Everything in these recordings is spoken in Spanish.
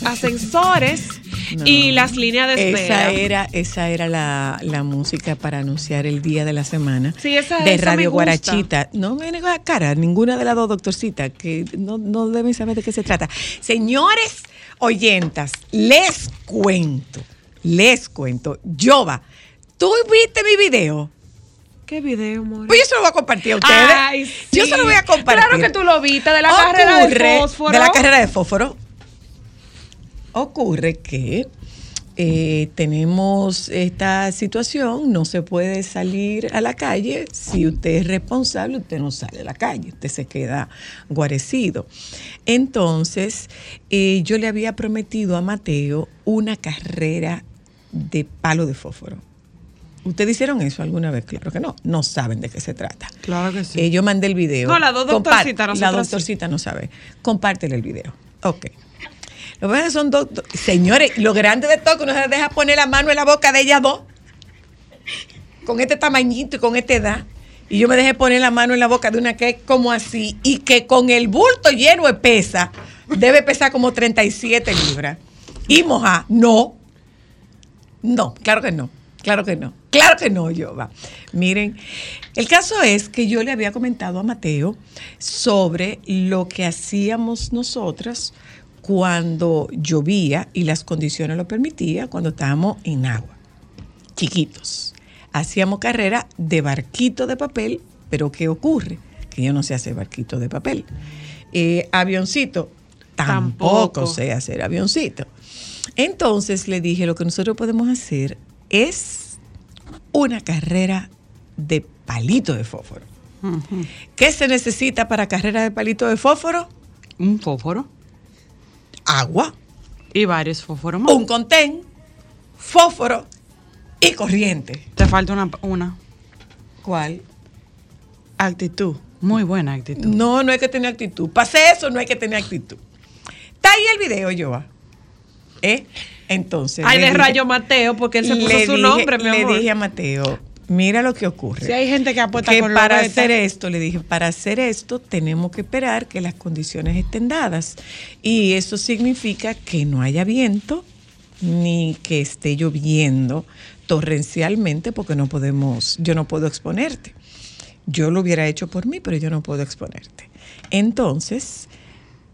los ascensores No. y las líneas de espera. Esa era, esa era la, la música para anunciar el día de la semana Sí, esa- de esa Radio. Guarachita. No me a cara, ninguna de las dos doctorcitas, que no, no deben saber de qué se trata. Señores oyentas, les cuento, les cuento. Jova, ¿tú viste mi video? ¿Qué video, amor? Pues yo se lo voy a compartir a ustedes. Ay, sí. Yo se lo voy a compartir. Claro que tú lo viste, de la carrera de fósforo. De la carrera de fósforo. Ocurre que eh, tenemos esta situación, no se puede salir a la calle. Si usted es responsable, usted no sale a la calle, usted se queda guarecido. Entonces, eh, yo le había prometido a Mateo una carrera de palo de fósforo. ¿Ustedes hicieron eso alguna vez? Claro que no. No saben de qué se trata. Claro que sí. Eh, yo mandé el video. No, la dos Compar- doctorcitas, La sí. doctorcita no sabe. Compártele el video. Ok. Son dos. do- Señores, lo grande de todo que uno se deja poner la mano en la boca de ellas dos. Con este tamañito y con esta edad. Y yo me dejé poner la mano en la boca de una que es como así. Y que con el bulto lleno de pesa. Debe pesar como 37 libras. Y moja. No. No, claro que no. Claro que no. Claro que no, yo va. Miren, el caso es que yo le había comentado a Mateo sobre lo que hacíamos nosotras cuando llovía y las condiciones lo permitían, cuando estábamos en agua, chiquitos. Hacíamos carrera de barquito de papel, pero ¿qué ocurre? Que yo no sé hacer barquito de papel. Eh, avioncito, tampoco, Tampoco. sé hacer avioncito. Entonces le dije, lo que nosotros podemos hacer es una carrera de palito de fósforo. ¿Qué se necesita para carrera de palito de fósforo? Un fósforo Agua, y varios fósforos más. un contén, fósforo y corriente. Te falta una, una ¿Cuál? actitud, muy buena actitud. No, no hay que tener actitud. Pase eso, no hay que tener actitud. Está ahí el video, Joa. ¿Eh? Entonces. Ay, le le dije- rayo Mateo porque él se puso le su dije- nombre, mi Le amor. dije a Mateo, mira lo que ocurre. Si hay gente que apuesta que con para hacer esto, le dije, para hacer esto tenemos que esperar que las condiciones estén dadas. Y eso significa que no haya viento ni que esté lloviendo torrencialmente porque no podemos, yo no puedo exponerte. Yo lo hubiera hecho por mí, pero yo no puedo exponerte. Entonces,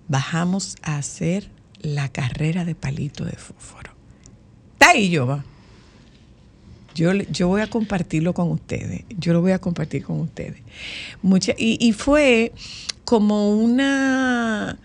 bajamos a hacer la carrera de palito de fósforo. Está ahí, Jova. Yo, yo voy a compartirlo con ustedes. Yo lo voy a compartir con ustedes. Mucha, y, y fue como una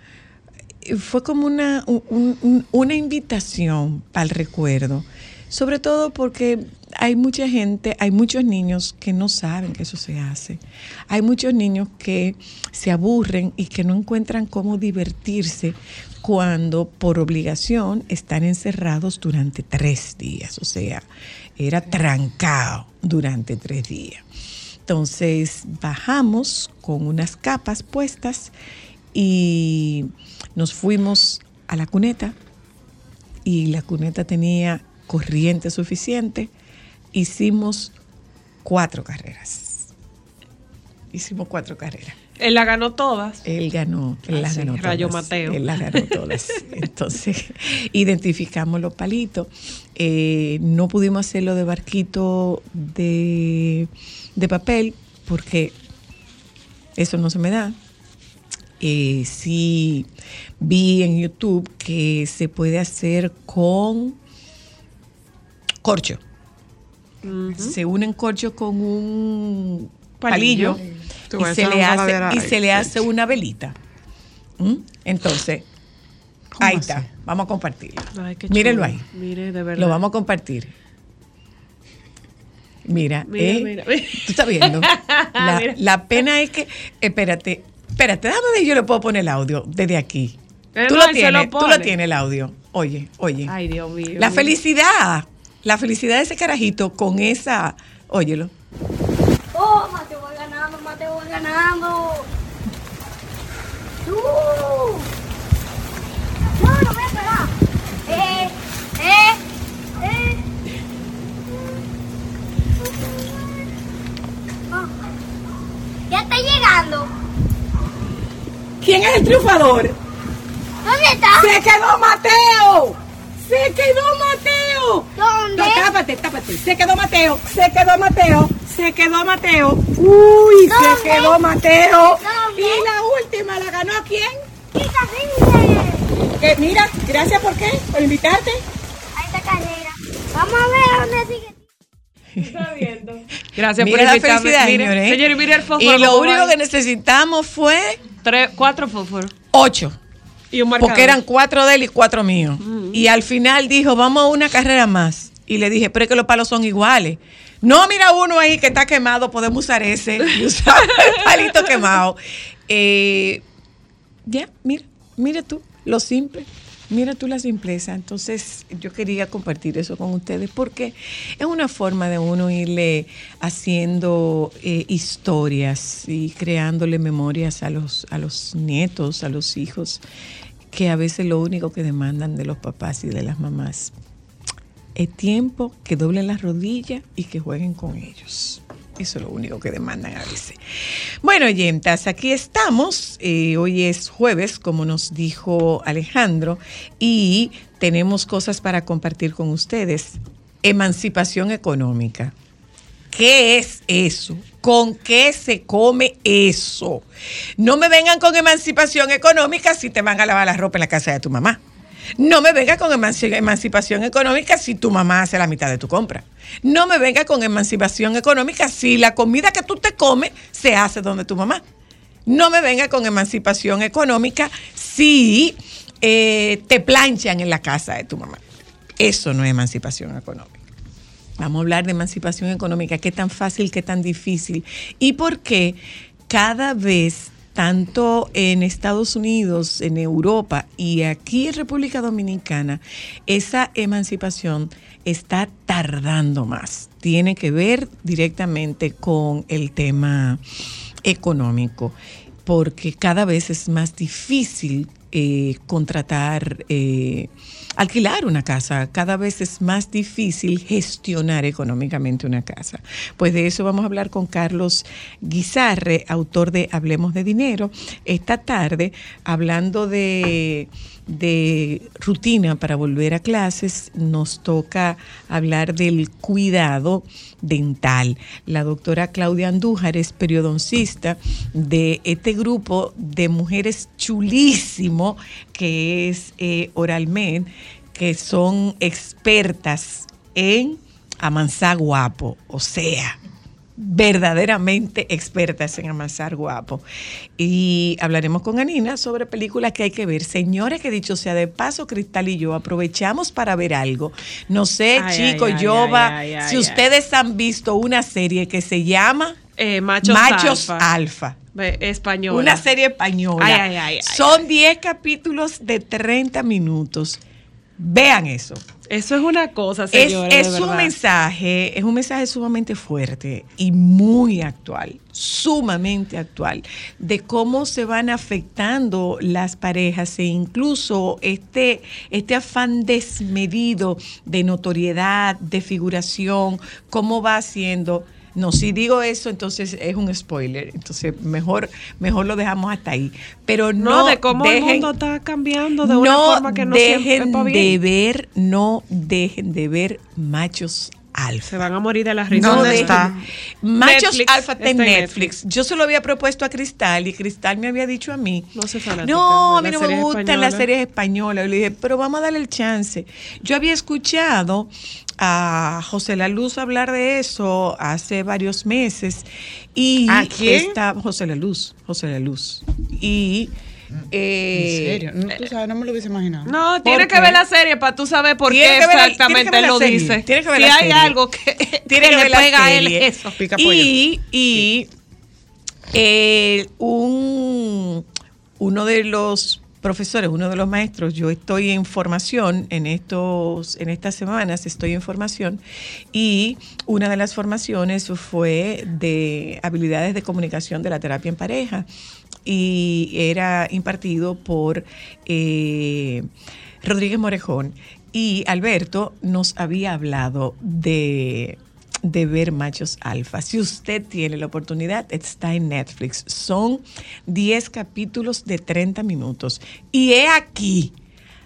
fue como una, un- un- una invitación al recuerdo, sobre todo porque hay mucha gente, hay muchos niños que no saben que eso se hace. Hay muchos niños que se aburren y que no encuentran cómo divertirse cuando por obligación están encerrados durante tres días. O sea, era trancado durante tres días. Entonces bajamos con unas capas puestas y nos fuimos a la cuneta y la cuneta tenía corriente suficiente. Hicimos cuatro carreras. Hicimos cuatro carreras. Él la ganó todas. Él ganó, él Ah, las sí, ganó Rayo todas. Mateo. Él las ganó todas. Entonces, identificamos los palitos. Eh, no pudimos hacerlo de barquito de, de papel porque eso no se me da. Eh, sí vi en YouTube que se puede hacer con corcho. Se unen corcho con un palillo, y, se le, hace, y se le hace una velita. ¿Mm? Entonces, ¿Cómo ahí así? está. Vamos a compartirlo. Ay, Mírenlo ahí. Mire, de verdad. Lo vamos a compartir. Mira, Mira, eh, mira, mira. tú estás viendo. La, pena es que, espérate, Espérate, déjame ver, yo le puedo poner el audio desde aquí. Eh, tú, no, lo tienes, tú lo tienes el audio. Oye, oye. Ay, Dios mío. la felicidad, la felicidad de ese carajito con esa, óyelo. Oh, Mateo voy ganando, Mateo voy ganando. ¡Tú! No, no voy a esperar. Eh, eh, eh. Oh, Ya está llegando. ¿Quién es el triunfador? ¿Dónde está? ¡Se quedó Mateo! ¡Se quedó Mateo! ¿Dónde? No, tápate, tápate. Se quedó Mateo, se quedó Mateo, se quedó Mateo. Uy, ¿Dónde? se quedó Mateo. ¿Dónde? Y la última la ganó quién? Chica, sí. Que mira, gracias por qué, por invitarte. Ahí está carrera. Vamos a ver dónde sigue. Gracias Mira por la invitarme. señores. Señor, y mire el fósforo. Y lo único que necesitamos fue Tres, cuatro fósforos. ocho. Y un marcador. Porque eran cuatro de él y cuatro míos. Y al final dijo, vamos a una carrera más. Y le dije, pero es que los palos son iguales. No, mira uno ahí que está quemado, podemos usar ese. Y usar el palito quemado. Eh, ya, mira, mira tú, lo simple. Mira tú la simpleza. Entonces, yo quería compartir eso con ustedes porque es una forma de uno irle haciendo eh, historias y creándole memorias a los, a los nietos, a los hijos, que a veces lo único que demandan de los papás y de las mamás es tiempo, que doblen las rodillas y que jueguen con ellos. Eso es lo único que demandan a veces. Bueno, oyentas, aquí estamos. Eh, hoy es jueves, como nos dijo Alejandro, y tenemos cosas para compartir con ustedes. Emancipación económica. ¿Qué es eso? ¿Con qué se come eso? No me vengan con emancipación económica si te van a lavar la ropa en la casa de tu mamá. No me venga con emanci- emancipación económica si tu mamá hace la mitad de tu compra. No me venga con emancipación económica si la comida que tú te comes se hace donde tu mamá. No me venga con emancipación económica si eh, te planchan en la casa de tu mamá. Eso no es emancipación económica. Vamos a hablar de emancipación económica, qué tan fácil, qué tan difícil y por qué cada vez, tanto en Estados Unidos, en Europa y aquí en República Dominicana, esa emancipación está tardando más. Tiene que ver directamente con el tema económico, porque cada vez es más difícil eh, contratar, eh, alquilar una casa, cada vez es más difícil gestionar económicamente una casa. Pues de eso vamos a hablar con Carlos Guizarre, autor de Hablemos de Dinero, esta tarde, hablando de de rutina para volver a clases, nos toca hablar del cuidado dental. La doctora Claudia Andújar es periodoncista de este grupo de mujeres chulísimo que es eh, Oralmed, que son expertas en amansar guapo, o sea, verdaderamente expertas en amasar guapo. Y hablaremos con Anina sobre películas que hay que ver. Señores, que dicho sea de paso, Cristal y yo aprovechamos para ver algo. No sé, chicos, ay, yo ay, va, ay, ay, si ustedes han visto una serie que se llama Eh, machos, Machos alfa. Española. Una serie española. Ay, ay, ay, ay, Son 10 capítulos de 30 minutos. Vean eso. Eso es una cosa, Es, señora. es de un mensaje, es un mensaje sumamente fuerte y muy actual, sumamente actual, de cómo se van afectando las parejas e incluso este, este afán desmedido de notoriedad, de figuración, cómo va haciendo. No, si digo eso, entonces es un spoiler. Entonces, mejor, mejor lo dejamos hasta ahí. Pero no, No, de cómo el mundo está cambiando de una no forma que no siempre dejen pa' de ver, no dejen de ver machos alfa. Se van a morir de la risa. ¿Dónde está? Machos Netflix, alfa está en Netflix. Yo se lo había propuesto a Cristal y Cristal me había dicho a mí. No soy fanática No, a mí las no me gustan las españolas". series españolas. Y le dije, pero vamos a darle el chance. Yo había escuchado a José La Luz hablar de eso hace varios meses. Y ¿A quién? está José La Luz, José La Luz. Y eh, ¿En serio? No, tú sabes, no me lo hubiese imaginado. No, tiene qué? que ver la serie para tú saber por qué exactamente él lo serie, dice. tiene que ver si la hay serie. algo que, tiene que que le pega a él eso. Pica. Y, y Eh, un, uno de los profesores, uno de los maestros, yo estoy en formación en estos, en estas semanas estoy en formación y una de las formaciones fue de habilidades de comunicación de la terapia en pareja y era impartido por eh, Rodríguez Morejón y Alberto nos había hablado de de ver machos alfa. Si usted tiene la oportunidad, está en Netflix. Son 10 capítulos de 30 minutos. Y he aquí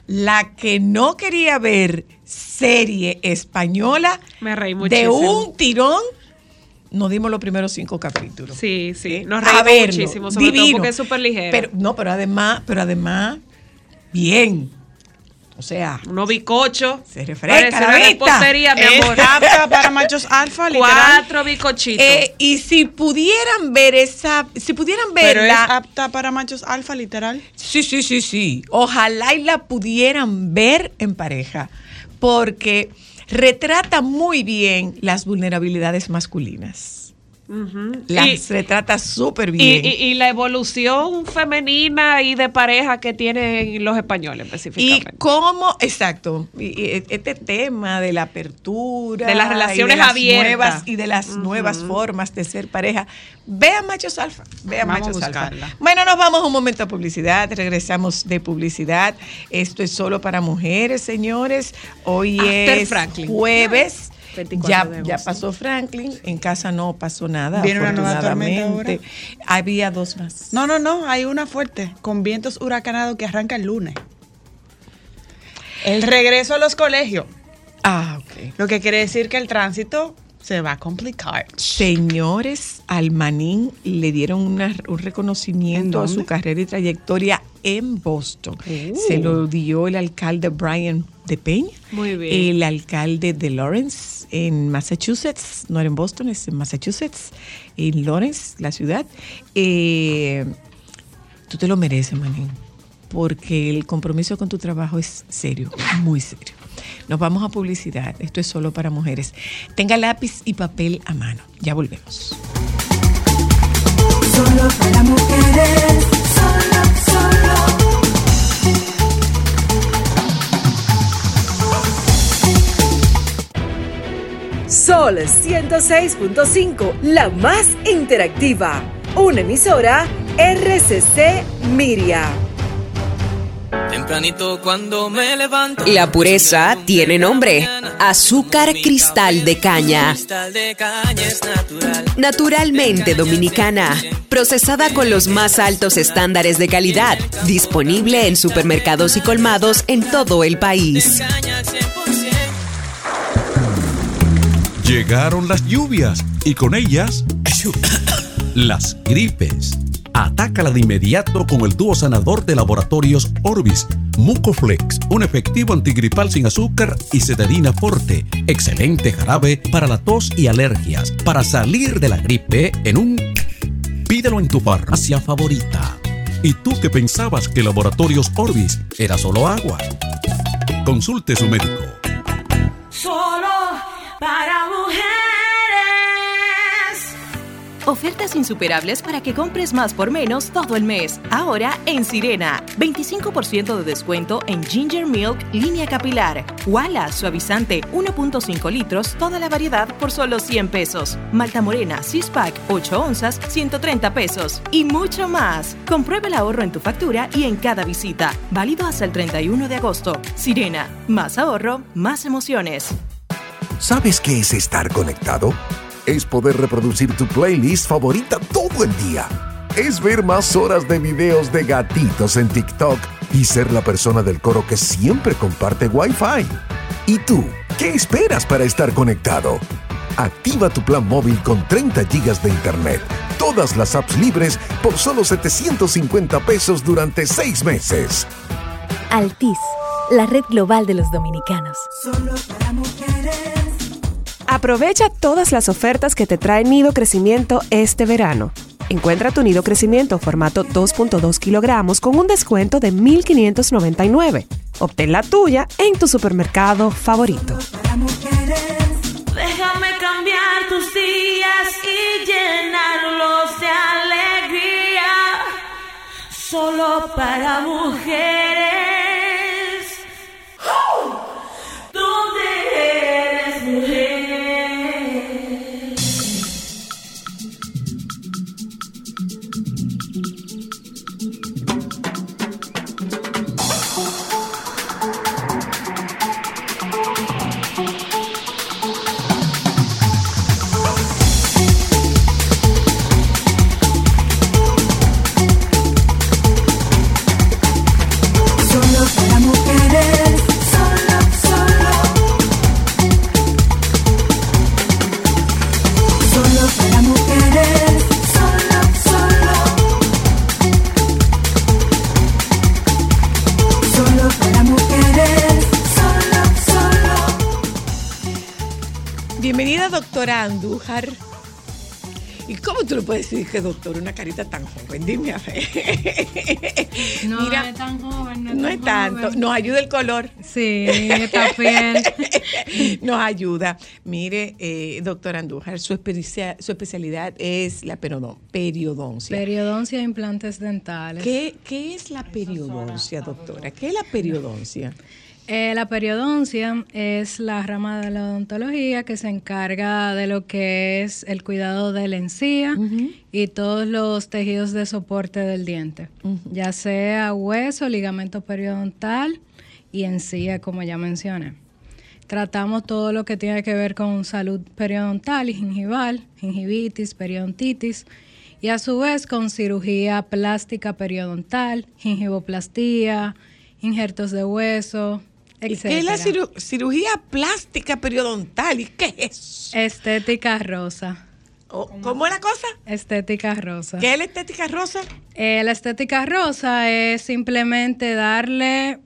la que no quería ver serie española Me reí de un tirón. Nos dimos los primeros cinco capítulos. Sí, sí. ¿Eh? Nos A reímos verlo, muchísimo, sobre todo divino. porque es súper ligero. Pero, no, pero además, pero además, bien. O sea, Uno bicocho. Se refresca la vista. mi Es amor. apta para machos alfa, literal. Cuatro bicochitos. eh, y si pudieran ver esa, si pudieran Pero es verla, apta para machos alfa, literal. sí, sí, sí, sí, ojalá y la pudieran ver en pareja, porque retrata muy bien las vulnerabilidades masculinas. Ujú. Las Y- retrata súper Y, bien. y- y la evolución femenina y de pareja que tienen los españoles Y específicamente. cómo, exacto, y- y este tema de la apertura, De las relaciones y de las abiertas. nuevas y de las nuevas formas de ser pareja. Vean machos alfa, vean machos alfa. Bueno, nos vamos un momento a publicidad, regresamos de publicidad. Esto es solo para mujeres, señores. Hoy After es Franklin. jueves. 24 Ya, de ya pasó Franklin, en casa no pasó nada. Viene una nueva tormenta afortunadamente. Había dos más. No, no, no, hay una fuerte, con vientos huracanados que arranca el lunes. El regreso a los colegios, Ah, ok. lo que quiere decir que el tránsito se va a complicar. Señores, al Manín le dieron una- un reconocimiento ¿En a su carrera y trayectoria en Boston. Uh. Se lo dio el alcalde Brian de Peña. Muy bien. El alcalde de Lawrence en Massachusetts, no era en Boston, es en Massachusetts, en Lawrence, la ciudad. Eh, tú te lo mereces, Manín, porque el compromiso con tu trabajo es serio, muy serio. Nos vamos a publicidad. Esto es solo para mujeres. Tenga lápiz y papel a mano. Ya volvemos. Solo para mujeres, Sol 106.5, la más interactiva. Una emisora RCC Miria. Tempranito cuando me levanto. La pureza tiene nombre, azúcar cristal de caña. Cristal de caña es natural. Naturalmente dominicana, procesada con los más altos estándares de calidad, disponible en supermercados y colmados en todo el país. Llegaron las lluvias y con ellas las gripes. Atácala de inmediato con el dúo sanador de laboratorios Orbis, Mucoflex, un efectivo antigripal sin azúcar y cetadina forte. Excelente jarabe para la tos y alergias. Para salir de la gripe en un... Pídelo en tu farmacia favorita. ¿Y tú que pensabas que Laboratorios Orbis era solo agua? Consulte su médico. Solo para mujeres. Ofertas insuperables para que compres más por menos todo el mes. Ahora en Sirena. 25% de descuento en Ginger Milk línea capilar. Wala suavizante 1.5 litros, toda la variedad por solo 100 pesos. Malta Morena 6 pack 8 onzas 130 pesos. Y mucho más. Comprueba el ahorro en tu factura y en cada visita. Válido hasta el 31 de agosto. Sirena. Más ahorro, más emociones. ¿Sabes qué es estar conectado? Es poder reproducir tu playlist favorita todo el día. Es ver más horas de videos de gatitos en TikTok y ser la persona del coro que siempre comparte Wi-Fi. ¿Y tú? ¿Qué esperas para estar conectado? Activa tu plan móvil con 30 gigas de internet, todas las apps libres por solo 750 pesos durante 6 meses. Altis, la red global de los dominicanos. Solo para mujeres. Aprovecha todas las ofertas que te trae Nido Crecimiento este verano. Encuentra tu nido crecimiento formato 2.2 kilogramos con un descuento de 1,599. Obtén la tuya en tu supermercado favorito. Déjame cambiar tus días y llenarlos de alegría. Solo para mujeres. Para mujeres, solo, solo. Bienvenida, doctora Andújar. ¿Y cómo tú le puedes decir que doctor una carita tan joven? Dime a ver. No Mira, es tan joven, no es no tan es tanto. joven. Nos ayuda el color. Sí, piel. Nos ayuda. Mire, eh, doctora Andújar, su, especia- su especialidad es la perodon- periodoncia. Periodoncia e implantes dentales. ¿Qué, qué es la periodoncia, doctora? ¿Qué es la periodoncia? Eh, la periodoncia es la rama de la odontología que se encarga de lo que es el cuidado de la encía y todos los tejidos de soporte del diente, ya sea hueso, ligamento periodontal y encía, como ya mencioné. Tratamos todo lo que tiene que ver con salud periodontal y gingival, gingivitis, periodontitis, y a su vez con cirugía plástica periodontal, gingivoplastía, injertos de hueso, ¿Y qué es la ciru- cirugía plástica periodontal? ¿Y qué es? Estética rosa. ¿Cómo es la cosa? Estética rosa. ¿Qué es la estética rosa? Eh, la estética rosa es simplemente darle,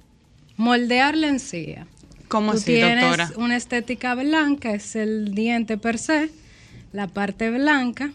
moldear la encía. ¿Cómo Tú así, tienes doctora? una estética blanca, es el diente per se, la parte blanca.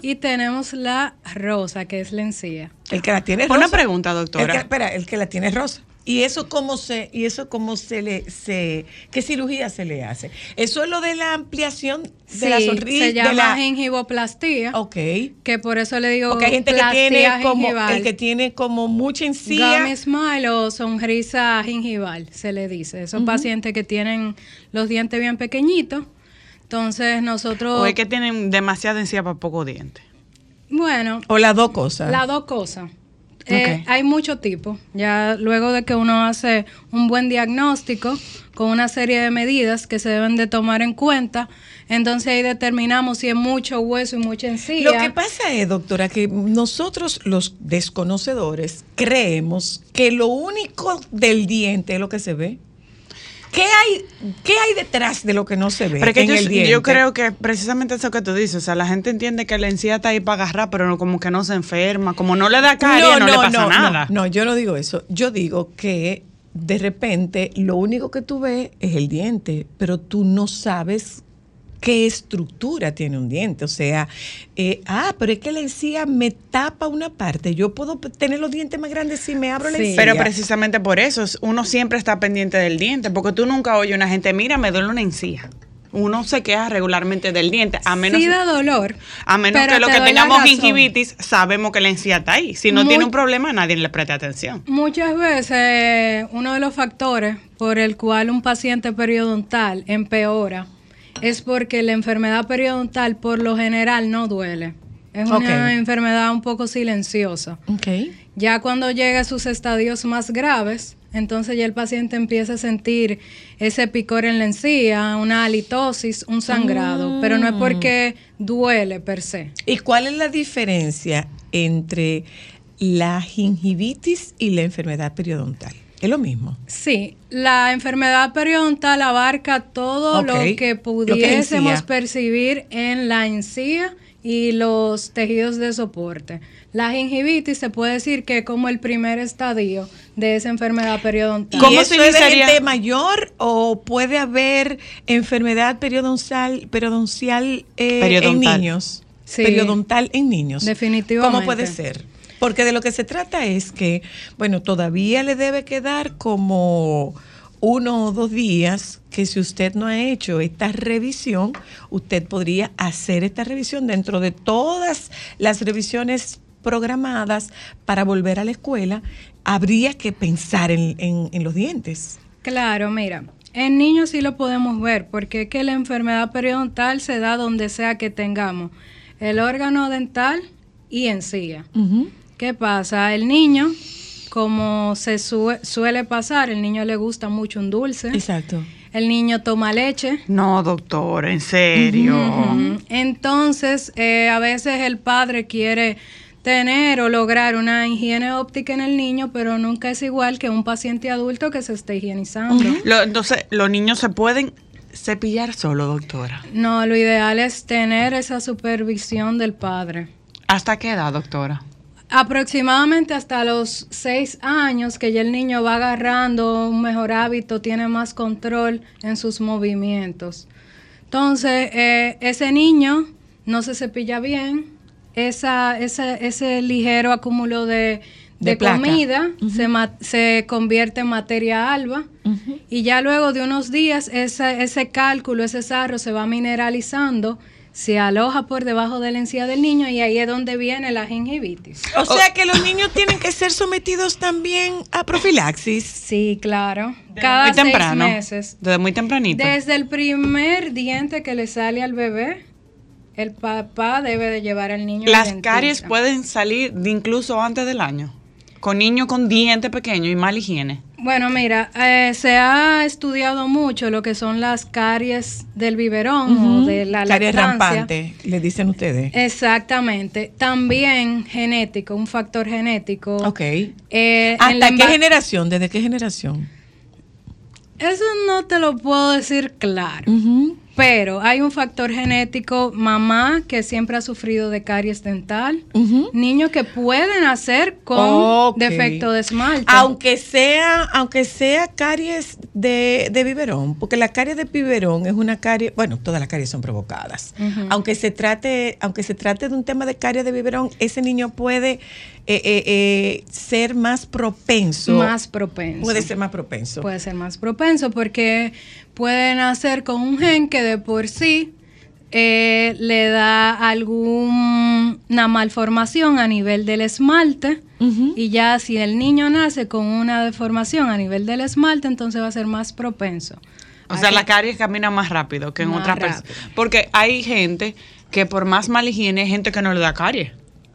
Y tenemos la rosa, que es la encía. El que la tiene Una rosa. pregunta, doctora. El que, espera, el que la tiene rosa. ¿Y eso cómo se, y eso cómo se le, se, qué cirugía se le hace? Eso es lo de la ampliación de la sonrisa. se llama de la, gingivoplastía. Ok. Que por eso le digo porque hay gente que tiene como, gingival. el que tiene como mucha encía. Gummy smile o sonrisa gingival, se le dice. Esos pacientes que tienen los dientes bien pequeñitos. Entonces nosotros, O es que tienen demasiada encía para poco diente. bueno, O las dos cosas. las dos cosas. Eh, hay muchos tipos. Ya luego de que uno hace un buen diagnóstico con una serie de medidas que se deben de tomar en cuenta, entonces ahí determinamos si es mucho hueso y mucha encía. Lo que pasa es, doctora, que nosotros los desconocedores creemos que lo único del diente es lo que se ve. ¿Qué hay, qué hay detrás de lo que no se ve Pero es que en yo, el diente? yo creo que precisamente eso que tú dices, o sea, la gente entiende que la encía está ahí para agarrar, pero no- como que no se enferma, como no le da caries, no, le pasa no, nada. No, no, yo no digo eso. Yo digo que de repente lo único que tú ves es el diente, pero tú no sabes qué estructura tiene un diente. O sea, eh, ah, pero es que la encía me tapa una parte. Yo puedo tener los dientes más grandes si me abro la encía. Pero precisamente por eso, es- uno siempre está pendiente del diente, porque tú nunca oyes a una gente, mira, me duele una encía. Uno se queja regularmente del diente, a menos, sí da dolor. a menos que lo te que tengamos gingivitis, sabemos que la encía está ahí. Si no Muy- tiene un problema, nadie le presta atención. Muchas veces uno de los factores por el cual un paciente periodontal empeora es porque la enfermedad periodontal por lo general no duele. Es una enfermedad un poco silenciosa. Ya cuando llega a sus estadios más graves, entonces ya el paciente empieza a sentir ese picor en la encía, una halitosis, un sangrado, pero no es porque duele per se. ¿Y cuál es la diferencia entre la gingivitis y la enfermedad periodontal? ¿Es lo mismo? Sí, la enfermedad periodontal abarca todo lo que lo que es pudiésemos percibir en la encía y los tejidos de soporte. La gingivitis se puede decir que es como el primer estadio de esa enfermedad periodontal. ¿Y eso es de gente mayor o puede haber enfermedad periodontal, periodoncial eh, en Periodontal. niños? Sí. Periodontal en niños. Definitivamente. ¿Cómo puede ser? Porque de lo que se trata es que, bueno, todavía le debe quedar como uno o dos días que si usted no ha hecho esta revisión, usted podría hacer esta revisión dentro de todas las revisiones programadas para volver a la escuela, habría que pensar en, en- en los dientes. Claro, mira, en niños sí lo podemos ver, porque es que la enfermedad periodontal se da donde sea que tengamos el órgano dental y encía. ¿Qué pasa? El niño, como se sue- suele pasar, el niño le gusta mucho un dulce. Exacto. El niño toma leche. No, doctor, en serio. Entonces, eh, a veces el padre quiere tener o lograr una higiene óptica en el niño, pero nunca es igual que un paciente adulto que se esté higienizando. Lo- entonces, los niños se pueden cepillar solo, doctora. No, lo ideal es tener esa supervisión del padre. ¿Hasta qué edad, doctora? Aproximadamente hasta los seis años que ya el niño va agarrando un mejor hábito, tiene más control en sus movimientos. Entonces, eh, ese niño no se cepilla bien, esa, esa- ese ligero acúmulo de, De comida se, se convierte en materia alba. Y ya luego de unos días esa- ese cálculo, ese sarro se va mineralizando, se aloja por debajo de la encía del niño y ahí es donde viene la gingivitis. O sea que los niños tienen que ser sometidos también a profilaxis. Sí, claro. Cada muy seis meses. Desde muy tempranito. Desde el primer diente que le sale al bebé, el papá debe de llevar al niño. Las caries pueden salir incluso antes del año. Con niños con dientes pequeños y mala higiene. Bueno, mira, eh, se ha estudiado mucho lo que son las caries del biberón o Ujú. de la Caries lactancia. rampante, le dicen ustedes. Exactamente. También genético, un factor genético. Ok. Eh, en la ¿Hasta qué generación? ¿Desde qué generación? Eso no te lo puedo decir claro. Pero hay un factor genético, mamá que siempre ha sufrido de caries dental, niños que pueden nacer con defecto de esmalte. Aunque sea, aunque sea caries de, de biberón, porque la caries de biberón es una caries, bueno, todas las caries son provocadas. Aunque se trate, aunque se trate de un tema de caries de biberón, ese niño puede eh, eh, eh, ser más propenso. Más propenso. Puede ser más propenso. Puede ser más propenso porque puede nacer con un gen que de por sí eh, le da alguna malformación a nivel del esmalte y ya si el niño nace con una deformación a nivel del esmalte, entonces va a ser más propenso. O sea, la caries camina más rápido que en Más otras personas. Porque hay gente que por más mala higiene hay gente que no le da caries.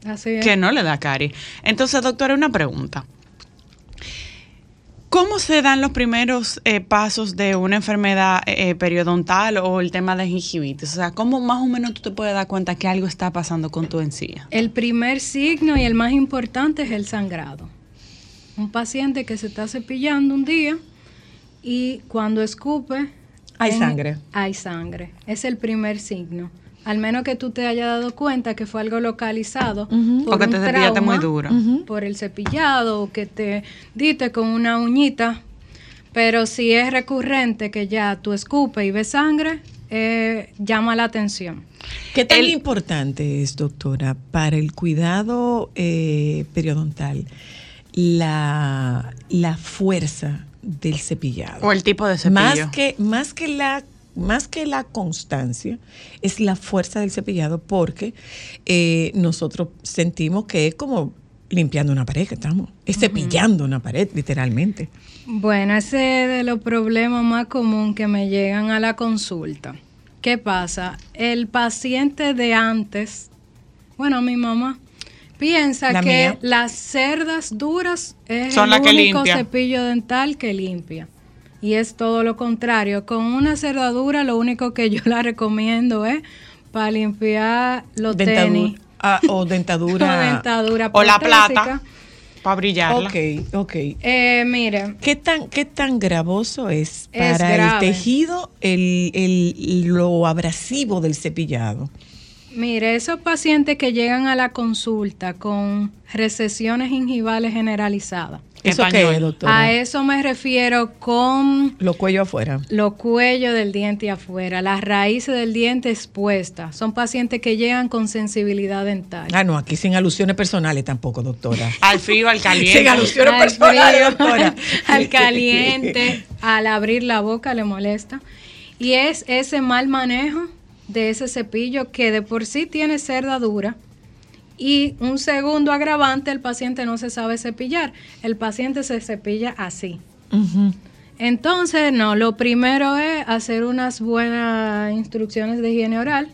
Así es. Que no le da caries. Entonces, doctora, una pregunta. ¿Cómo se dan los primeros eh, pasos de una enfermedad eh, periodontal o el tema de gingivitis? O sea, ¿cómo más o menos tú te puedes dar cuenta que algo está pasando con tu encía? El primer signo y el más importante es el sangrado. Un paciente que se está cepillando un día y cuando escupe... Hay en- sangre. Hay sangre. Es el primer signo. Al menos que tú te hayas dado cuenta que fue algo localizado. por Porque un te cepillaste muy trauma, duro. Por el cepillado o que te diste con una uñita. Pero si es recurrente que ya tú escupes y ves sangre, eh, llama la atención. ¿Qué tan importante es, doctora, para el cuidado eh, periodontal la, la fuerza del cepillado? O el tipo de cepillo. Más que, más que la más que la constancia, es la fuerza del cepillado porque eh, nosotros sentimos que es como limpiando una pared que estamos, es cepillando una pared, literalmente. Bueno, ese es de los problemas más comunes que me llegan a la consulta. ¿Qué pasa? El paciente de antes, bueno, mi mamá, piensa La que mía. las cerdas duras es Son el que único limpia. cepillo dental que limpia. Y es todo lo contrario. Con una cerda dura, lo único que yo la recomiendo es para limpiar los Dentadu- tenis. ah, o dentadura. O dentadura O la plata. Para brillarla. Ok, ok. Eh, mire, ¿Qué tan, ¿Qué tan gravoso es Es para el tejido el, el- lo abrasivo del cepillado? Mire, esos pacientes que llegan a la consulta con recesiones gingivales generalizadas. ¿Eso qué es, doctora? A eso me refiero con Los cuellos afuera. los cuellos del diente afuera, las raíces del diente expuestas. Son pacientes que llegan con sensibilidad dental. Ah, no, aquí sin alusiones personales tampoco, doctora. Al frío, al caliente. Sin alusiones Al personales, frío, doctora. al caliente, al abrir la boca le molesta. Y es ese mal manejo de ese cepillo que de por sí tiene cerda dura Y un segundo agravante, el paciente no se sabe cepillar. El paciente se cepilla así. Entonces, no, lo primero es hacer unas buenas instrucciones de higiene oral,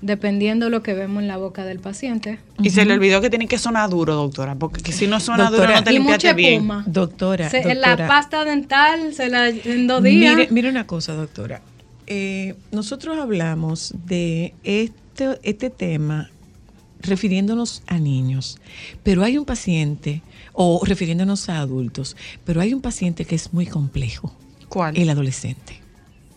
dependiendo lo que vemos en la boca del paciente. Y se le olvidó que tiene que sonar duro, doctora, porque que si no suena duro Doctora, no te y mucha bien. Doctora, Se- doctora. La pasta dental se la en dos días. Mire, mire una cosa, doctora. Eh, nosotros hablamos de este, este tema refiriéndonos a niños, pero hay un paciente, o refiriéndonos a adultos, pero hay un paciente que es muy complejo. ¿Cuál? El adolescente.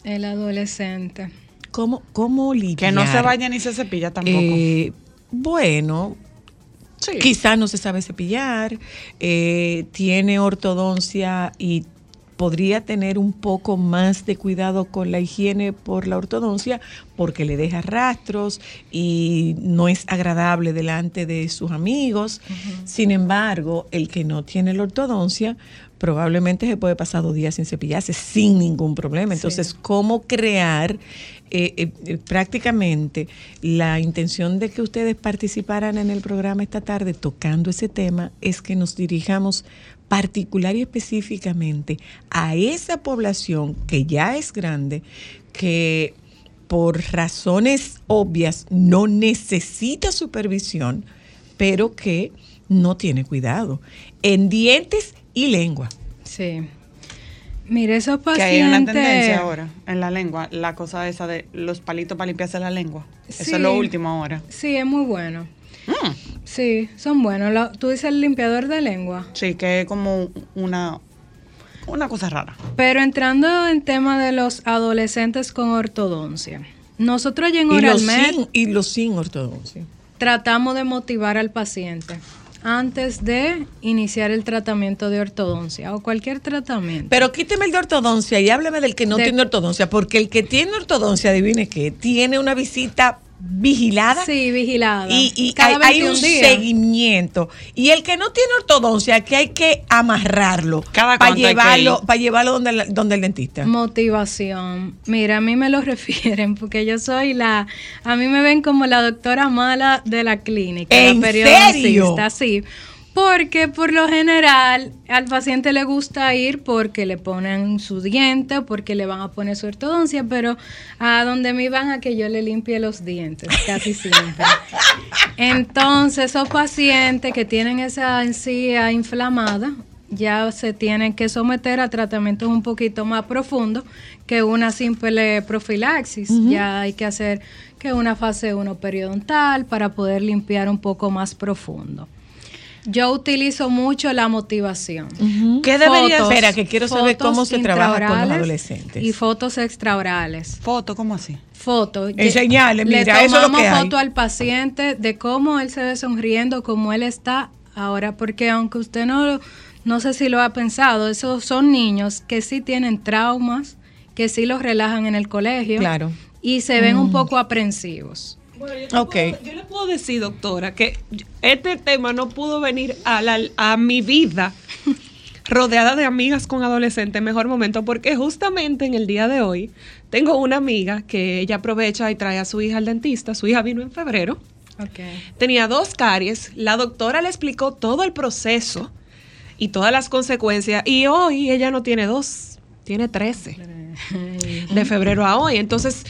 El adolescente. ¿Cómo, cómo lidiar? Que no se baña ni se cepilla tampoco. Eh, bueno, quizás no se sabe cepillar, eh, tiene ortodoncia y podría tener un poco más de cuidado con la higiene por la ortodoncia porque le deja rastros y no es agradable delante de sus amigos. Sin embargo, el que no tiene la ortodoncia probablemente se puede pasar dos días sin cepillarse sin ningún problema. Entonces, ¿cómo crear eh, eh, eh, prácticamente la intención de que ustedes participaran en el programa esta tarde tocando ese tema es que nos dirijamos particular y específicamente a esa población que ya es grande, que por razones obvias no necesita supervisión, pero que no tiene cuidado en dientes y lengua. Sí. Mire, esos Que pacientes. hay una tendencia ahora en la lengua, la cosa esa de los palitos para limpiarse la lengua. Eso es lo último ahora. Sí, es muy bueno. Mm. Sí, son buenos. Lo- Tú dices el limpiador de lengua. Sí, que es como una, una cosa rara. Pero entrando en tema de los adolescentes con ortodoncia. Nosotros allá en Oralmed sin, y los sin ortodoncia. tratamos de motivar al paciente antes de iniciar el tratamiento de ortodoncia o cualquier tratamiento. Pero quíteme el de ortodoncia y hábleme del que no De- tiene ortodoncia, porque el que tiene ortodoncia, adivine qué, tiene una visita vigilada. Sí, vigilada. Y, y Cada hay, hay 21 un días. seguimiento. Y el que no tiene ortodoncia, que hay que amarrarlo para hay que llevarlo, para llevarlo donde, el- donde el dentista. Motivación. Mira, a mí me lo refieren porque yo soy la, a mí me ven como la doctora mala de la clínica, ¿En la periodoncista, serio? sí. Porque por lo general al paciente le gusta ir porque le ponen su diente, porque le van a poner su ortodoncia, pero a donde me van a que yo le limpie los dientes, casi siempre. Entonces, esos pacientes que tienen esa encía inflamada ya se tienen que someter a tratamientos un poquito más profundos que una simple profilaxis. Ya hay que hacer que una fase 1 periodontal para poder limpiar un poco más profundo. Yo utilizo mucho la motivación. ¿Qué debería- Fotos- Espera, que quiero saber cómo se trabaja con los adolescentes. Y fotos extraorales. ¿Foto? ¿Cómo así? Foto. Enseñale, Le mira, eso es lo tomamos que hay. foto al paciente de cómo él se ve sonriendo, cómo él está ahora, porque aunque usted no, no sé si lo ha pensado, esos son niños que sí tienen traumas, que sí los relajan en el colegio. Claro. Y se ven un Mm. poco aprensivos. Bueno, yo, le puedo, yo le puedo decir, doctora, que este tema no pudo venir a, la- a mi vida rodeada de amigas con adolescentes, mejor momento, porque justamente en el día de hoy tengo una amiga que ella aprovecha y trae a su hija al dentista. Su hija vino en febrero. Tenía dos caries. La doctora le explicó todo el proceso y todas las consecuencias. Y hoy ella no tiene dos, tiene 13. De febrero a hoy. Entonces,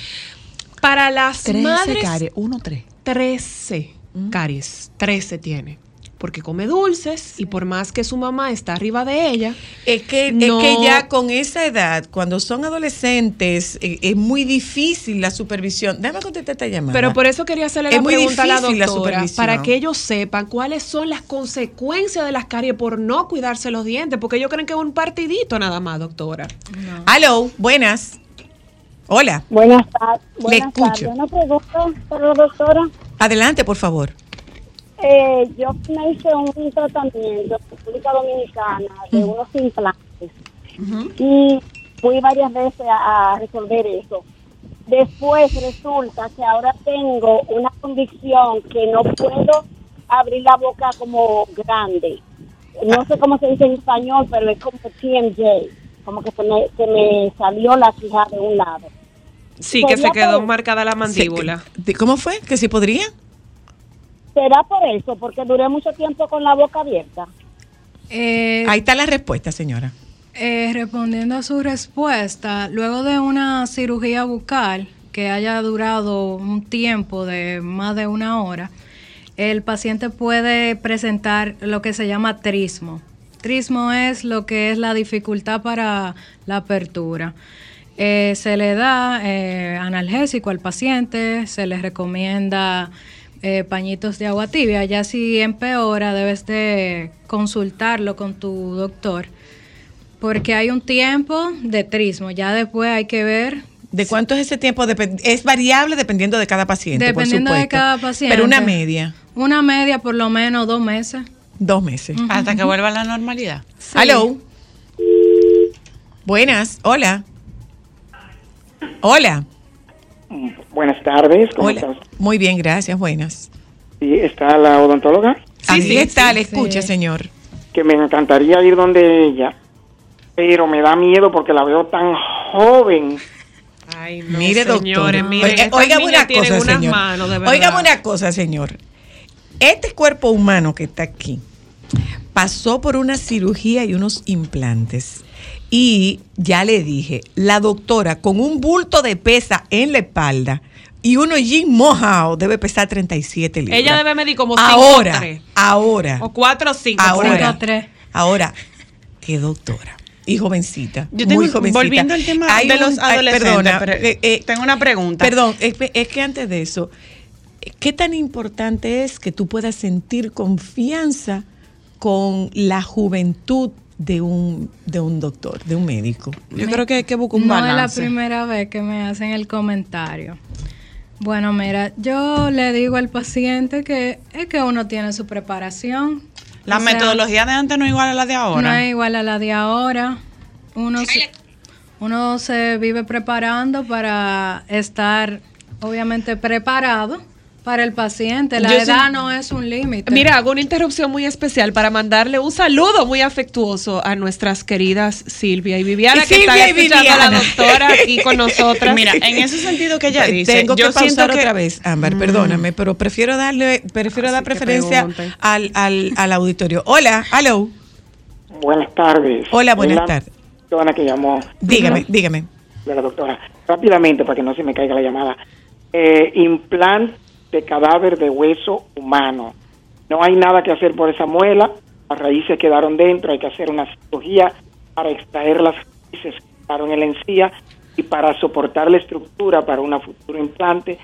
para las 13 madres. caries, uno, tres. 13 caries. 13 tiene. Porque come dulces y por más que su mamá está arriba de ella. Es que, no- es que ya con esa edad, cuando son adolescentes, eh, es muy difícil la supervisión. Déjame contestar esta llamada. Pero por eso quería hacerle Es la muy pregunta a la difícil la doctora, supervisión. para que ellos sepan cuáles son las consecuencias de las caries por no cuidarse los dientes, porque ellos creen que es un partidito nada más, doctora. Aló, buenas. Hola. Buenas tardes. Le escucho. Una pregunta para la doctora. Adelante, por favor. Eh, yo me hice un tratamiento en República Dominicana de unos implantes y fui varias veces a, a resolver eso. Después resulta que ahora tengo una condición que no puedo abrir la boca como grande. No sé cómo se dice en español, pero es como TMJ, como que se me, se me salió la quija de un lado. Sí, que se quedó por- marcada la mandíbula. ¿Cómo fue? ¿Que si podría? ¿Será por eso? Porque duré mucho tiempo con la boca abierta. Eh, Ahí está la respuesta, señora. Eh, respondiendo a su respuesta, luego de una cirugía bucal que haya durado un tiempo de más de una hora, el paciente puede presentar lo que se llama trismo. Trismo es lo que es la dificultad para la apertura. Eh, se le da eh, analgésico al paciente, se le recomienda eh, pañitos de agua tibia. Ya si empeora, debes de consultarlo con tu doctor, porque hay un tiempo de trismo. Ya después hay que ver ¿De cuánto es ese tiempo? Es variable dependiendo de cada paciente. por Dependiendo de supuesto. cada paciente. Pero una media, Una media por lo menos dos meses. dos meses. Hasta que vuelva a la normalidad. Hello. Buenas, hola. Hola. Buenas tardes, ¿cómo Hola. estás? Muy bien, gracias, buenas. Sí, está la odontóloga. Así está, le escucha, señor. Que me encantaría ir donde ella, pero me da miedo porque la veo tan joven. Ay, Mire, doctor. señores, miren, niñas una cosa, señor. manos, una cosa, señor. Este cuerpo humano que está aquí pasó por una cirugía y unos implantes. Y ya le dije, la doctora con un bulto de pesa en la espalda y uno jean mojado debe pesar 37 libras. Ella debe medir como 5 ahora, ahora, O 4 o 5. ahora, ahora, qué doctora. Y jovencita. Yo tengo- muy jovencita. volviendo al tema Hay de un- los adolescentes, perdona, pero, eh, eh, tengo una pregunta. Perdón, es, es que antes de eso, ¿qué tan importante es que tú puedas sentir confianza con la juventud de un, de un doctor, de un médico? Yo creo que hay que buscar un no balance. es la primera vez que me hacen el comentario. Bueno, mira, yo le digo al paciente que es que uno tiene su preparación. La O sea, metodología de antes no es igual a la de ahora. No es igual a la de ahora. Uno se, uno se vive preparando para estar, obviamente, preparado para el paciente. La Yo edad no es un límite. Mira, hago una interrupción muy especial para mandarle un saludo muy afectuoso a nuestras queridas Silvia y Viviana, Y que están Silvia y escuchando a la Viviana. doctora aquí con nosotras. Mira, en ese sentido que ella dice, Tengo que yo siento pausar que otra vez, Ámbar, perdóname, pero prefiero darle, prefiero dar que preferencia pregunten. al, al, al auditorio. Hola, hello. Buenas tardes. Hola, buenas tardes. persona que llamó. Dígame, dígame. De la doctora. Rápidamente, para que no se me caiga la llamada. Eh, implante de cadáver de hueso humano. No hay nada que hacer por esa muela. Las raíces quedaron dentro. Hay que hacer una cirugía para extraer las raíces que quedaron en la encía y para soportar la estructura para una futuro implante,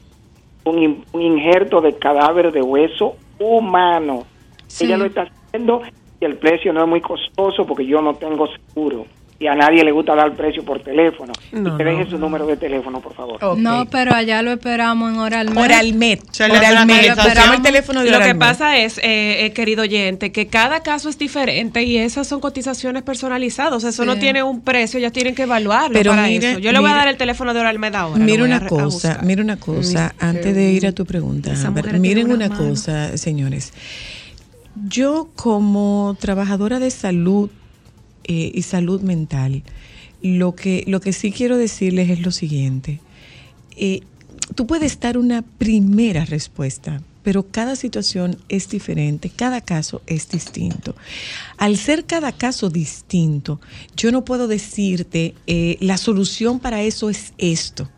un, in- un injerto de cadáver de hueso humano. Sí. Ella lo está haciendo y el precio no es muy costoso porque yo no tengo seguro. Y a nadie le gusta dar precio por teléfono. No, y que no, deje su número de teléfono, por favor. No, pero allá lo esperamos en Oralmed. Oralmet. Oralmet. actualización. Llama el teléfono de Lo que Oralmet. pasa es, eh, eh, querido oyente, que cada caso es diferente y esas son cotizaciones personalizadas. O sea, eso Sí. no tiene un precio, ellos tienen que evaluarlo Pero para mire- eso. Yo le voy a dar el teléfono de Oralmed ahora. Mira una cosa, mira una cosa, antes de ir a tu pregunta, miren una cosa, señores. Yo como trabajadora de salud eh, y salud mental, lo que, lo que sí quiero decirles es lo siguiente. Eh, tú puedes dar una primera respuesta, pero cada situación es diferente, cada caso es distinto. Al ser cada caso distinto, yo no puedo decirte, eh, la solución para eso es esto.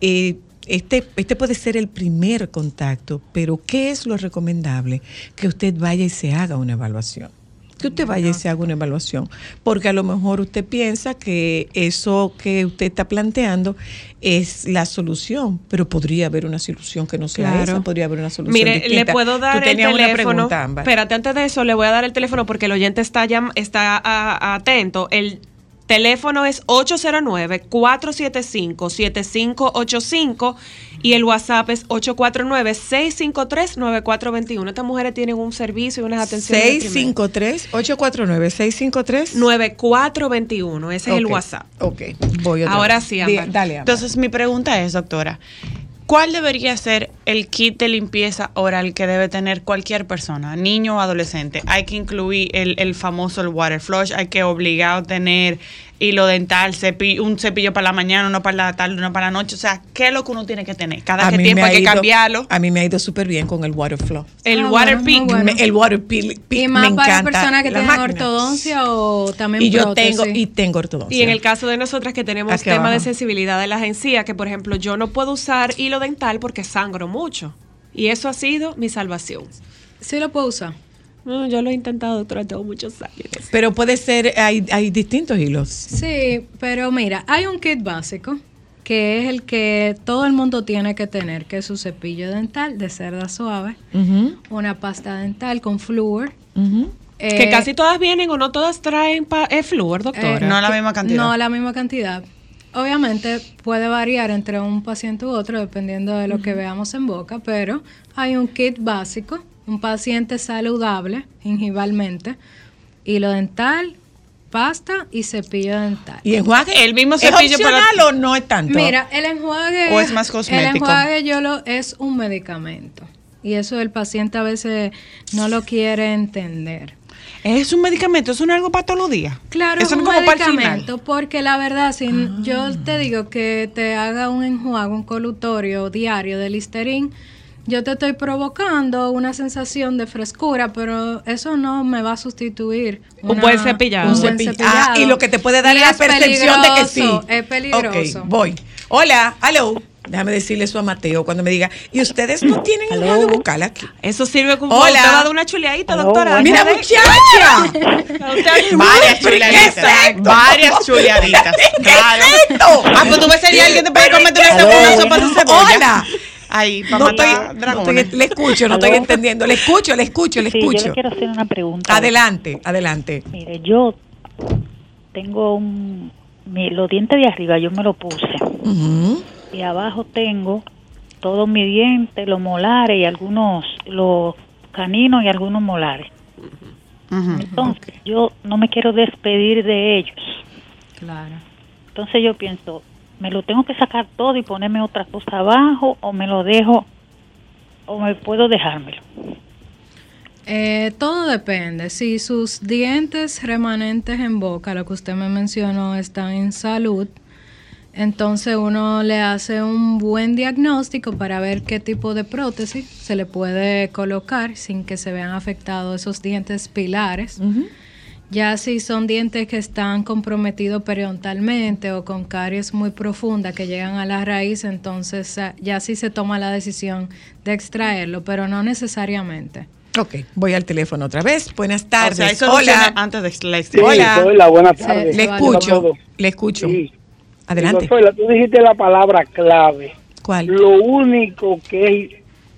Este, este puede ser el primer contacto, pero ¿qué es lo recomendable? Que usted vaya y se haga una evaluación. Que usted vaya y se haga una evaluación. Porque a lo mejor usted piensa que eso que usted está planteando es la solución, pero podría haber una solución que no sea Claro. esa, podría haber una solución Mire, distinta. le puedo Tú dar el teléfono. pregunta. Espérate, antes de eso, le voy a dar el teléfono porque el oyente está, llam- está a- atento. El teléfono es 809-475-7585 y el WhatsApp es 849-653-9421. Estas mujeres tienen un servicio y unas atenciones. de primera. 653 849 653 9421, ese es el WhatsApp. Ok, voy otra Ahora vez. sí, Ámbar. Dale, Ámbar. Entonces, mi pregunta es, doctora, ¿cuál debería ser el kit de limpieza oral que debe tener cualquier persona, niño o adolescente? Hay que incluir el, el famoso el water flush, hay que obligar a tener hilo dental, cepi- un cepillo para la mañana, uno para la tarde, uno para la noche. O sea, ¿qué es lo que uno tiene que tener? Cada A qué tiempo me ha hay que ido- cambiarlo. A mí me ha ido súper bien con el water flow. El Ah, water bueno. Me- el water pick, Y me más para encanta personas que tienen máquina. ortodoncia o también Y yo prótesis. tengo y tengo ortodoncia. Y en el caso de nosotras que tenemos Aquí tema de sensibilidad de las encías, que por ejemplo yo no puedo usar hilo dental porque sangro mucho. Y eso ha sido mi salvación. Sí lo puedo usar. No, yo lo he intentado durante muchos años. Pero puede ser, hay, hay distintos hilos. Sí, pero mira, hay un kit básico que es el que todo el mundo tiene que tener, que es su cepillo dental de cerda suave, una pasta dental con flúor. ujú. que eh, casi todas vienen o no todas traen pa eh, flúor, doctora. Eh, No la que- misma cantidad. No la misma cantidad. Obviamente puede variar entre un paciente u otro dependiendo de lo que veamos en boca, pero hay un kit básico, un paciente saludable gingivalmente, hilo dental, pasta y cepillo dental. Y enjuague. El mismo ¿Es cepillo para- opcional o no es tanto? Mira, el enjuague ¿O es más cosmético? El enjuague yo lo es un medicamento y eso el paciente a veces no lo quiere entender. Es un medicamento, eso no es algo para todos los días. Claro, es un es como para medicamento, porque la verdad, si Ah. yo te digo que te haga un enjuague, un colutorio diario de Listerine, yo te estoy provocando una sensación de frescura, pero eso no me va a sustituir Un una- buen cepillado. un Un buen cepillado. Ah, y lo que te puede dar Y es la percepción de que sí. es peligroso. Ok, voy. Hola, hello. Déjame decirle eso a Mateo cuando me diga, ¿y ustedes no tienen enjuague bucal aquí? Eso sirve como Hola. Usted va a dar una chuleadita, doctora. ¡Mira, muchacha! Varias ¿Pero qué es chuleaditas. Varias chuleaditas. ¿Qué Claro. es esto? Ah, pues tú ves si alguien te puede cometer ¿qué una, sopa de cebolla. Hola. Ahí, para No matar estoy, no dragones. estoy- le escucho, no estoy entendiendo. Le escucho, le escucho, le Sí, yo escucho. le quiero hacer una pregunta. Adelante, adelante. Mire, yo tengo un... mi- los dientes de arriba yo me lo puse. Y abajo tengo todos mis dientes, los molares y algunos, los caninos y algunos molares. Entonces, yo no me quiero despedir de ellos. Claro. Entonces yo pienso, ¿me lo tengo que sacar todo y ponerme otra cosa abajo o me lo dejo o me puedo dejármelo? Eh, todo depende. Si sus dientes remanentes en boca, lo que usted me mencionó, están en salud, entonces uno le hace un buen diagnóstico para ver qué tipo de prótesis se le puede colocar sin que se vean afectados esos dientes pilares. Ya si son dientes que están comprometidos periodontalmente o con caries muy profundas que llegan a la raíz, entonces eh, ya sí se toma la decisión de extraerlo, pero no necesariamente. Ok, voy al teléfono otra vez. Buenas O tardes. sea, Hola. antes de la Sí, Hola. hola, buenas Sí, tardes. Le escucho, le escucho. Sí. Adelante. Tú dijiste la palabra clave. ¿Cuál? Lo único que es,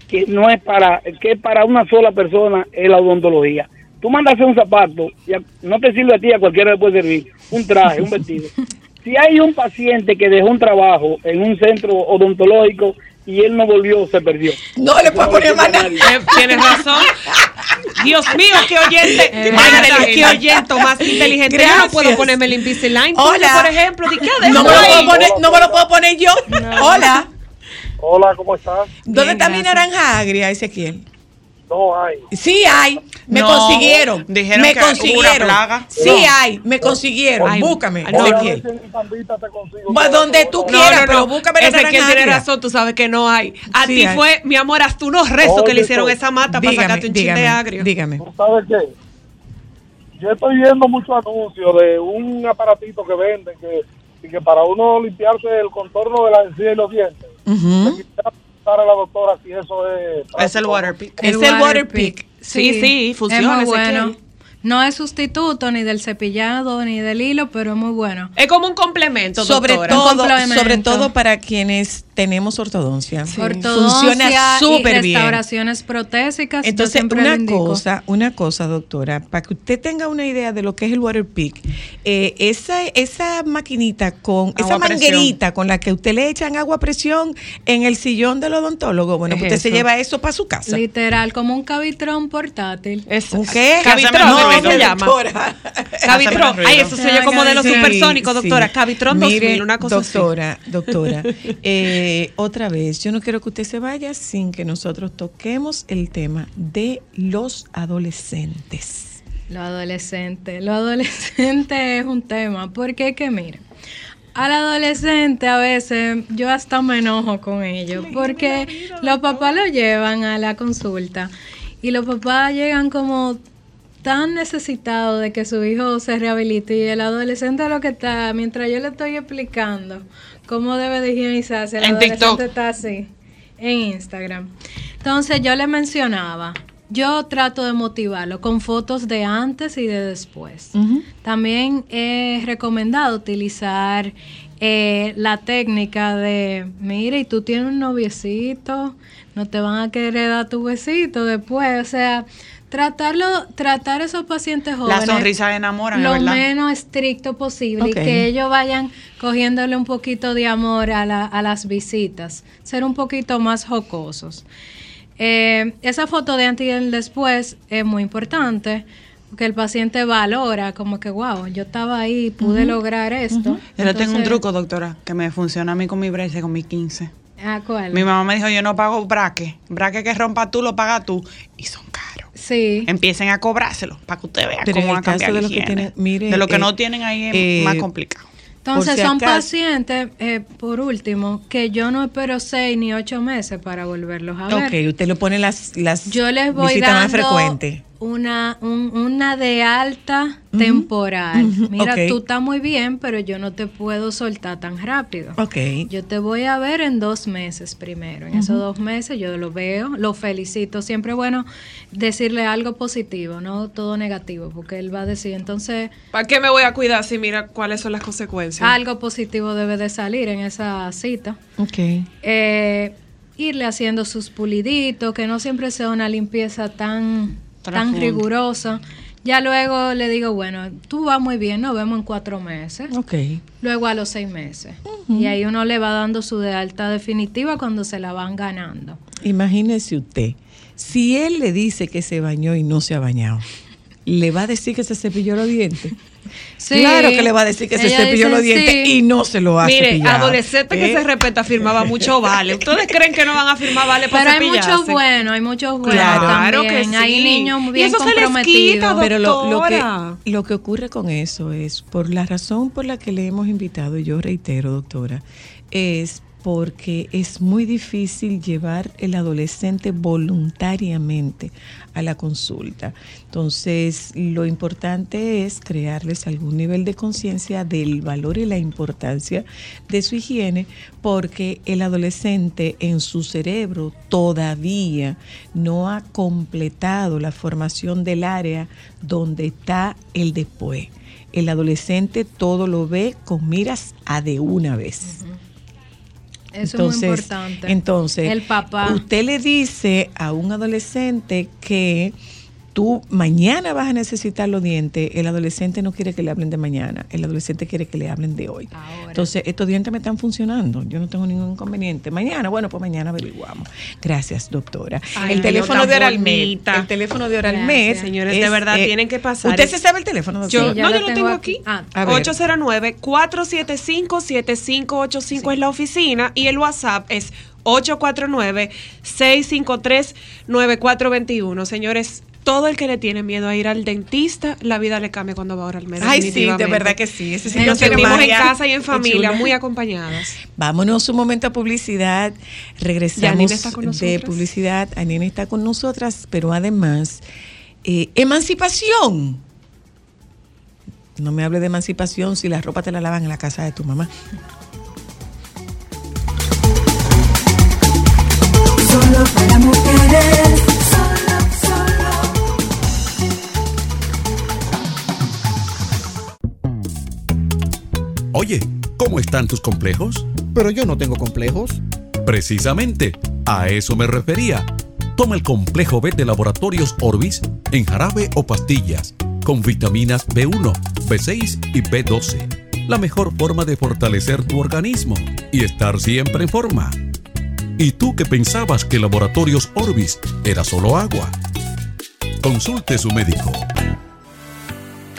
que no es para que es para una sola persona es la odontología. Tú mandas un zapato, y a- no te sirve a ti, a cualquiera le puede servir. Un traje, un vestido. Si hay un paciente que dejó un trabajo en un centro odontológico y él no volvió, se perdió. No le puedo poner más nada. Eh, Tienes razón. Dios mío, qué oyente, Eh, más verdad. inteligente, qué oyente más inteligente. Yo no puedo ponerme el Invisalign. Hola. por ejemplo, ¿de qué No me, lo puedo poner, no me lo puedo poner yo. Hola. Hola, ¿cómo estás? ¿Dónde Bien, está mi naranja agria, Ezequiel? No hay. Sí hay. Me No, consiguieron. dijeron me que una consiguieron. plaga. Sí No. hay. Me consiguieron. Ay, búscame, no. Ezequiel. Va donde tú quieras, no, pero no. búscame Ezequiel naranja tiene razón, tú sabes que no hay. A Sí ti hay. fue, mi amor, hasta unos rezos que le hicieron Oye, esa mata para sacarte un chiste dígame, agrio. dígame. ¿Tú sabes qué? Yo estoy viendo muchos anuncios de un aparatito que venden que, y que para uno limpiarse el contorno de la encía y los dientes, preguntar a la doctora si eso es... Es el water pick. Es el water pick. Sí, sí, funciona, Es muy bueno. No es sustituto ni del cepillado ni del hilo, pero es muy bueno. Es como un complemento, Sobre doctora. todo, complemento. sobre todo para quienes tenemos ortodoncia. Ortodoncia Funciona súper y bien. restauraciones protésicas. Entonces, una cosa, una cosa, doctora, para que usted tenga una idea de lo que es el water eh, esa, esa maquinita con, esa Agua manguerita con la que usted le echan agua a presión en el sillón del odontólogo, bueno, Es pues usted se lleva eso para su casa. Literal, como un cabitrón portátil. Es, ¿Un qué? Cavitrón, ¿qué se llama? Cavitrón. Ay, eso se oye como de los Sí, supersónicos, sí. doctora. Cavitrón Mire, 2000, una cosa así. doctora, Doctora, eh, otra vez, yo no quiero que usted se vaya sin que nosotros toquemos el tema de los adolescentes. Lo adolescente. Lo adolescente es un tema, porque es que mira, al adolescente a veces yo hasta me enojo con ellos, porque los papás lo llevan a la consulta y los papás llegan como tan necesitados de que su hijo se rehabilite y el adolescente lo que está, mientras yo le estoy explicando cómo debe de higienizarse, el En adolescente TikTok. está así, en Instagram. Entonces yo le mencionaba, yo trato de motivarlo con fotos de antes y de después. También he recomendado utilizar eh, la técnica de, mira, y tú tienes un noviecito, no te van a querer dar tu besito después, o sea, tratarlo, tratar a esos pacientes La jóvenes sonrisa enamora, lo ¿verdad? menos estricto posible y que ellos vayan cogiéndole un poquito de amor a, la- a las visitas, ser un poquito más jocosos. Eh, esa foto de antes y el después es muy importante porque el paciente valora como que, wow, yo estaba ahí, pude lograr esto. Yo le tengo un Entonces- truco, doctora, que me funciona a mí con mi brace, con mi 15. Ah, ¿cuál? Mi mamá me dijo, yo no pago braque. Braque que rompa tú, lo pagas tú. Y son caros. Sí. Empiecen a cobrárselo para que usted vea Pero cómo va a cambiar de los que tienen- mire, de lo que eh, no tienen ahí es eh, más complicado. Entonces si son acaso- pacientes, eh, por último, que yo no espero seis ni ocho meses para volverlos a ver. Ok, usted lo pone las, las Yo les voy visitas más dando frecuentes. Una, un- una de alta temporal. Mira, ok. tú estás muy bien, pero yo no te puedo soltar tan rápido. Ok. Yo te voy a ver en dos meses primero. En esos dos meses yo lo veo, lo felicito. Siempre es bueno decirle algo positivo, no todo negativo, porque él va a decir, entonces, ¿Para qué me voy a cuidar si mira cuáles son las consecuencias? algo positivo debe de salir en esa cita. Ok. Eh, irle haciendo sus puliditos, que no siempre sea una limpieza tan, tan rigurosa. Ya luego le digo, bueno, tú vas muy bien, nos vemos en cuatro meses. Ok. Luego a los seis meses. Y ahí uno le va dando su de alta definitiva cuando se la van ganando. Imagínese usted, si él le dice que se bañó y no se ha bañado, ¿le va a decir que se cepilló los dientes? Sí. claro que le va a decir que se Ella cepilló dice los dientes sí. y no se lo ha Mire, cepillado. adolescente que ¿Eh? se respeta firmaba mucho vale. ¿Ustedes creen que no van a firmar vale para Pero hay muchos buenos, hay muchos buenos Claro también. que Hay sí. niños muy Y bien eso se les comprometidos. quita, Pero lo, lo que, doctora. lo que ocurre con eso es, por la razón por la que le hemos invitado, y yo reitero, doctora, es porque es muy difícil llevar el adolescente voluntariamente a la consulta. Entonces, lo importante es crearles algún nivel de conciencia del valor y la importancia de su higiene, porque el adolescente en su cerebro todavía no ha completado la formación del área donde está el después. El adolescente todo lo ve con miras a de una vez. Eso es muy importante. Entonces, El papá. usted le dice a un adolescente que tú mañana vas a necesitar los dientes, el adolescente no quiere que le hablen de mañana, el adolescente quiere que le hablen de hoy. Entonces, estos dientes me están funcionando, yo no tengo ningún inconveniente. Mañana, bueno, pues mañana averiguamos. Gracias, doctora. Ay, el teléfono de Oralmed, el teléfono de Oralmed. Señores, de verdad, tienen que pasar. ¿Usted se sabe el teléfono, Yo, doctora? no, yo lo tengo aquí. Ah, A ver. 809-475-7585 es la oficina y el WhatsApp es 849-653-9421. Señores, todo el que le tiene miedo a ir al dentista, la vida le cambia cuando va ahora al médico. Ay, sí, de verdad que sí. Ese sí Nos sentimos en casa y en familia, muy acompañadas. Vámonos un momento a publicidad. Regresamos está con de publicidad. Anina está con nosotras, pero además, eh, emancipación. No me hable de emancipación si la ropa te la lavan en la casa de tu mamá. Solo para mujeres, Oye, ¿cómo están tus complejos? Pero yo no tengo complejos. Precisamente, a eso me refería. Toma el complejo B de laboratorios Orbis en jarabe o pastillas, con vitaminas B1, B6 y B12. La mejor forma de fortalecer tu organismo y estar siempre en forma. ¿Y tú que pensabas que laboratorios Orbis era solo agua? Consulte su médico.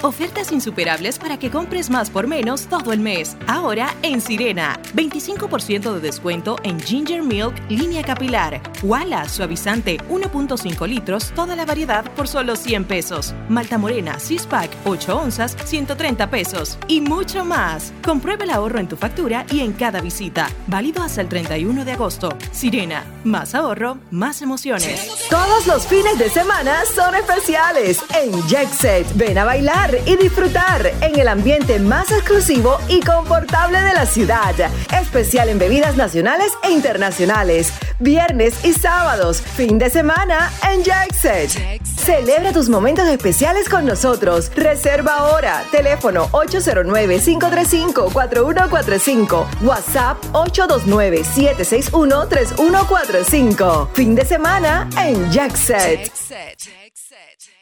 Ofertas insuperables para que compres más por menos todo el mes. Ahora en Sirena. 25% de descuento en Ginger Milk línea capilar. Wala suavizante 1.5 litros, toda la variedad por solo 100 pesos. Malta Morena 6 pack 8 onzas 130 pesos. Y mucho más. Comprueba el ahorro en tu factura y en cada visita. Válido hasta el 31 de agosto. Sirena. Más ahorro, más emociones. Todos los fines de semana son especiales en Jet Set. Ven a bailar y disfrutar en el ambiente más exclusivo y confortable de la ciudad. Especial en bebidas nacionales e internacionales. Viernes y sábados. Fin de semana en Jet Set. Celebra tus momentos especiales con nosotros. Reserva ahora. Teléfono 809-535-4145. WhatsApp 829-761-3145. Fin de semana en Jack Set.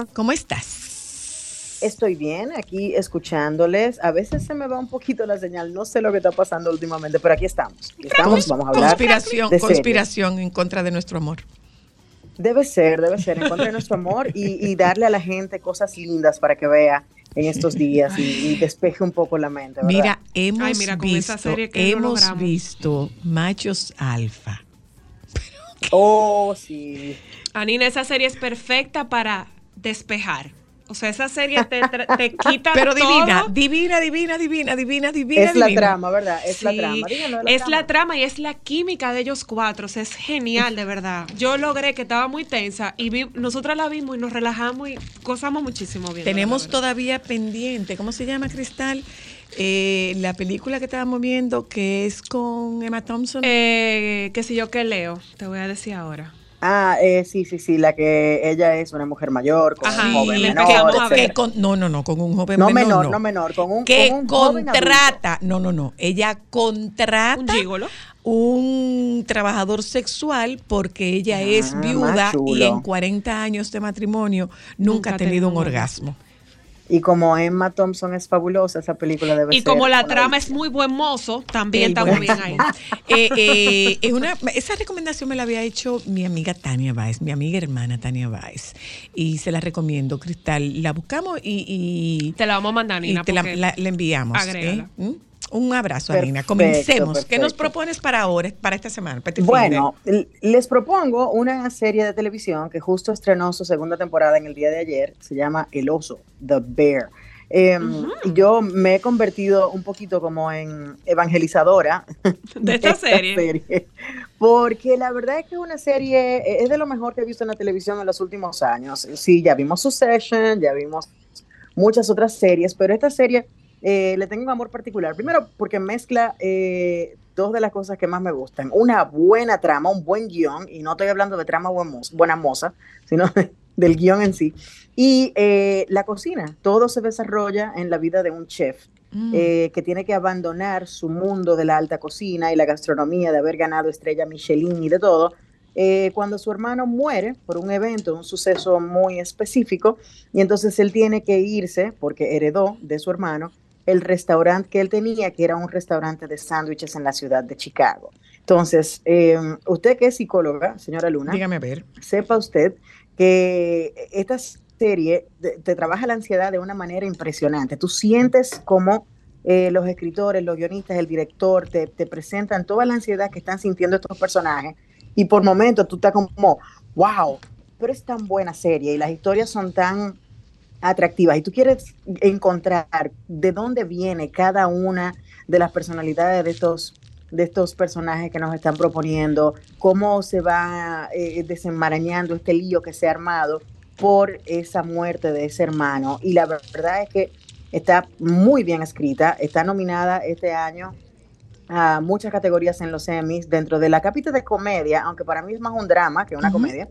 Hola. ¿Cómo estás? Estoy bien, aquí escuchándoles. A veces se me va un poquito la señal, no sé lo que está pasando últimamente, pero aquí estamos. Aquí estamos, vamos a hablar. Conspiración, de conspiración en contra de nuestro amor. Debe ser, debe ser, en contra de nuestro amor y, y darle a la gente cosas lindas para que vea en estos días y, y despeje un poco la mente. ¿verdad? Mira, hemos Ay, mira, con esa visto, serie que no hemos logramos. visto machos alfa. Oh, sí. Anina, esa serie es perfecta para despejar. O sea, esa serie te, tra- te quita Pero divina, todo. divina, divina, divina, divina, divina. Es la divina. trama, ¿verdad? Es la trama. Díganlo la es trama. la trama y es la química de ellos cuatro. O sea, es genial, de verdad. Yo logré que estaba muy tensa y vi, nosotras la vimos y nos relajamos y gozamos muchísimo bien. Tenemos todavía pendiente, ¿cómo se llama, Cristal? Eh, la película que estábamos viendo que es con Emma Thompson. Eh, qué sé yo qué leo, te voy a decir ahora. Ah, eh, sí, sí, sí, la que ella es una mujer mayor, con Ajá, un joven menor. Que con- no, no, no, con un joven No menor. menor, no. no menor, con un, que con un joven adulto. contrata, no, no, no, ella contrata ¿Un gigolo? un trabajador sexual porque ella es Ah, viuda y en 40 años de matrimonio nunca, ha tenido un orgasmo. Y como Emma Thompson es fabulosa, esa película debe Y ser. como la trama es muy buen mozo, también estamos buen bien ahí. Eh, eh, es una, esa recomendación me la había hecho mi amiga Tania Báez, mi amiga hermana Tania Báez. Y se la recomiendo, Cristal. La buscamos y. y Te la vamos a mandar, Nina, Y te la, la- la enviamos. Agrégala. ¿eh? ¿Mm? Un abrazo, Perfecto, Nina. Comencemos. ¿Qué nos propones para ahora, para esta semana? para este Bueno, les propongo una serie de televisión que justo estrenó su segunda temporada en el día de ayer. Se llama El Oso, The Bear. Eh, y Yo me he convertido un poquito como en evangelizadora De esta serie. porque la verdad es que es una serie, eh, es de lo mejor que he visto en la televisión en los últimos años. Sí, ya vimos Succession, ya vimos muchas otras series, pero esta serie eh, le tengo un amor particular. Primero, porque mezcla eh, dos de las cosas que más me gustan. Una buena trama, un buen guion, y no estoy hablando de trama buena moza, sino de- del guion en sí. Y eh, la cocina, todo se desarrolla en la vida de un chef. Mm. eh, que tiene que abandonar su mundo de la alta cocina y la gastronomía, de haber ganado estrella Michelin y de todo, eh, cuando su hermano muere por un evento, un suceso muy específico, y entonces él tiene que irse, porque heredó de su hermano, el restaurante que él tenía, que era un restaurante de sándwiches en la ciudad de Chicago. Entonces, eh, usted que es psicóloga, señora Luna, Dígame a ver. sepa usted que esta serie te, te trabaja la ansiedad de una manera impresionante. Tú sientes como eh, los escritores, los guionistas, el director te, te presentan toda la ansiedad que están sintiendo estos personajes y por momentos tú estás como, wow, pero es tan buena serie y las historias son tan atractivas y tú quieres encontrar de dónde viene cada una de las personalidades de estos de estos personajes que nos están proponiendo, cómo se va eh, desenmarañando este lío que se ha armado por esa muerte de ese hermano. Y la verdad es que está muy bien escrita, está nominada este año a muchas categorías en los Emmys dentro de la capita de comedia, aunque para mí es más un drama que una comedia,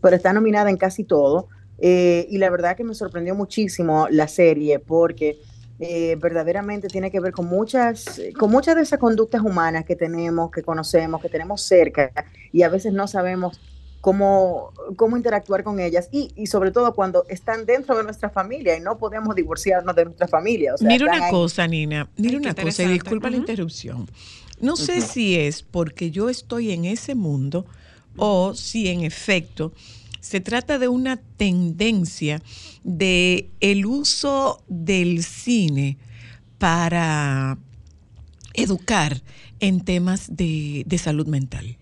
pero está nominada en casi todo. Eh, y la verdad que me sorprendió muchísimo la serie porque eh, verdaderamente tiene que ver con muchas, con muchas de esas conductas humanas que tenemos, que conocemos, que tenemos cerca y a veces no sabemos cómo, cómo interactuar con ellas y, y sobre todo cuando están dentro de nuestra familia y no podemos divorciarnos de nuestra familia. O sea, mira una ahí. cosa, Nina, mira Ay, una cosa, y disculpa la interrupción. No sé si es porque yo estoy en ese mundo o si en efecto se trata de una tendencia de el uso del cine para educar en temas de, de salud mental.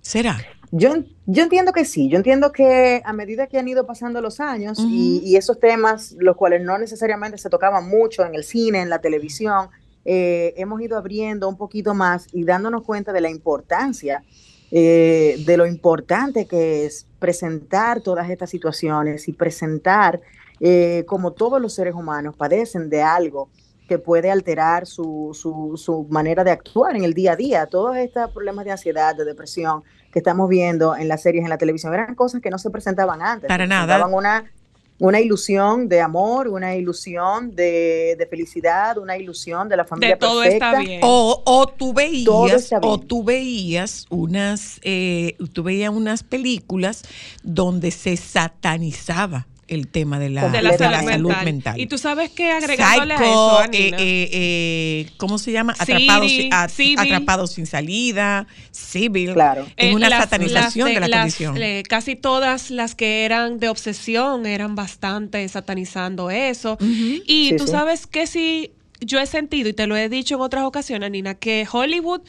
¿Será? Yo, yo entiendo que sí, yo entiendo que a medida que han ido pasando los años y, esos temas, los cuales no necesariamente se tocaban mucho en el cine, en la televisión, eh, hemos ido abriendo un poquito más y dándonos cuenta de la importancia, eh, de lo importante que es presentar todas estas situaciones y presentar eh, como todos los seres humanos padecen de algo que puede alterar su, su, su manera de actuar en el día a día. Todos estos problemas de ansiedad, de depresión que estamos viendo en las series, en la televisión, eran cosas que no se presentaban antes. Para nada. presentaban Una, una ilusión de amor, una ilusión de, de felicidad, una ilusión de la familia todo perfecta. está bien. O, o tú veías, o tú veías unas, eh, tú veías unas películas donde se satanizaba el tema de la, de la de salud, la salud mental. mental. Y tú sabes que agregándole a Psycho, eso, eh, Anina, eh, eh, ¿cómo se llama? Siri, Atrapados, sin- a- Civil. atrapados sin salida, civil. Claro. Es Eh, una las- satanización las de, la las- condición. eh, casi todas las que eran de obsesión eran bastante satanizando eso. Y Sí, tú sí. sabes que sí, yo he sentido, y te lo he dicho en otras ocasiones, Nina, que Hollywood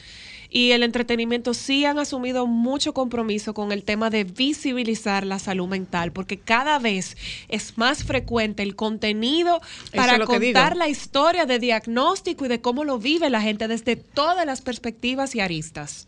y el entretenimiento sí han asumido mucho compromiso con el tema de visibilizar la salud mental, porque cada vez es más frecuente el contenido para es contar la historia de diagnóstico y de cómo lo vive la gente desde todas las perspectivas y aristas.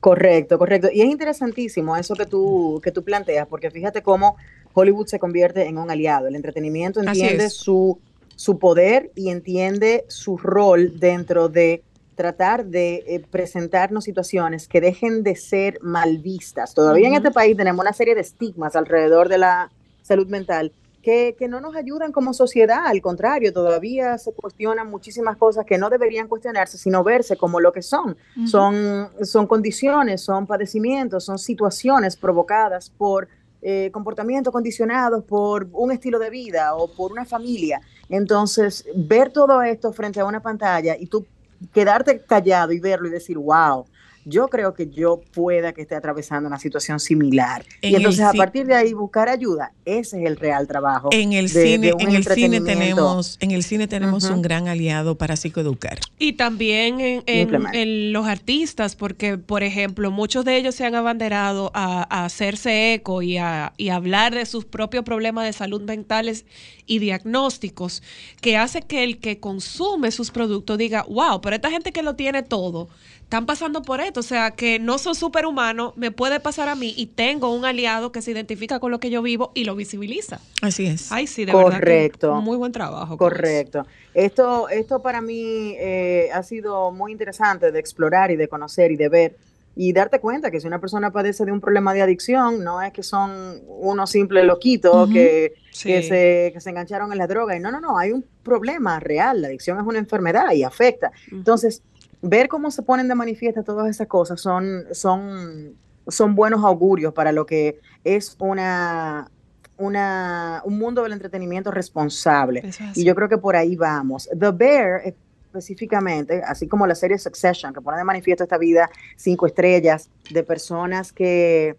Correcto, correcto. Y es interesantísimo eso que tú, que tú planteas, porque fíjate cómo Hollywood se convierte en un aliado. El entretenimiento entiende su, su poder y entiende su rol dentro de tratar de eh, presentarnos situaciones que dejen de ser mal vistas. Todavía en este país tenemos una serie de estigmas alrededor de la salud mental que, que no nos ayudan como sociedad, al contrario, todavía se cuestionan muchísimas cosas que no deberían cuestionarse, sino verse como lo que son. Son, son condiciones, son padecimientos, son situaciones provocadas por eh, comportamientos condicionados por un estilo de vida o por una familia. Entonces, ver todo esto frente a una pantalla y tú quedarte callado y verlo y decir, wow, yo creo que yo pueda que esté atravesando una situación similar. En y entonces a partir de ahí buscar ayuda, ese es el real trabajo. En el de- cine, en el cine tenemos, en el cine tenemos un gran aliado para psicoeducar. Y también en, en- Implementa. en los artistas, porque, por ejemplo, muchos de ellos se han abanderado a, a hacerse eco y a, y a hablar de sus propios problemas de salud mentales y diagnósticos, que hace que el que consume sus productos diga, wow, pero esta gente que lo tiene todo, están pasando por esto, o sea, que no soy superhumano, me puede pasar a mí y tengo un aliado que se identifica con lo que yo vivo y lo visibiliza. Así es. Ay, sí, de verdad. que Correcto. Muy buen trabajo. Correcto. Esto, esto para mí eh, ha sido muy interesante de explorar y de conocer y de ver y darte cuenta que si una persona padece de un problema de adicción, no es que son unos simples loquitos Ujú. que, Sí. que, se, que se engancharon en la droga. Y no, no, no, hay un problema real. La adicción es una enfermedad y afecta. Entonces, ver cómo se ponen de manifiesto todas esas cosas son, son, son buenos augurios para lo que es una, una, un mundo del entretenimiento responsable. Es. Y yo creo que por ahí vamos. The Bear específicamente, así como la serie Succession, que pone de manifiesto esta vida cinco estrellas de personas que,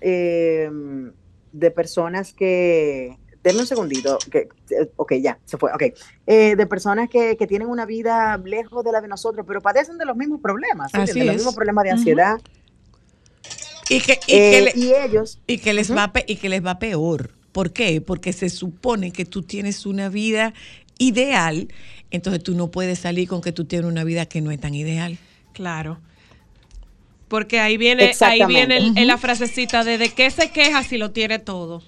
eh, de personas que, denme un segundito, que, eh, ok, ya, se fue, ok, Eh, de personas que, que tienen una vida lejos de la de nosotros, pero padecen de los mismos problemas, ¿sí? Así de los mismos problemas de ansiedad. Y que, y Eh, que le- y ellos y que les va y que les va peor. ¿Por qué? Porque se supone que tú tienes una vida ideal, entonces tú no puedes salir con que tú tienes una vida que no es tan ideal. Claro. Porque ahí viene, ahí viene la frasecita de de qué se queja si lo tiene todo.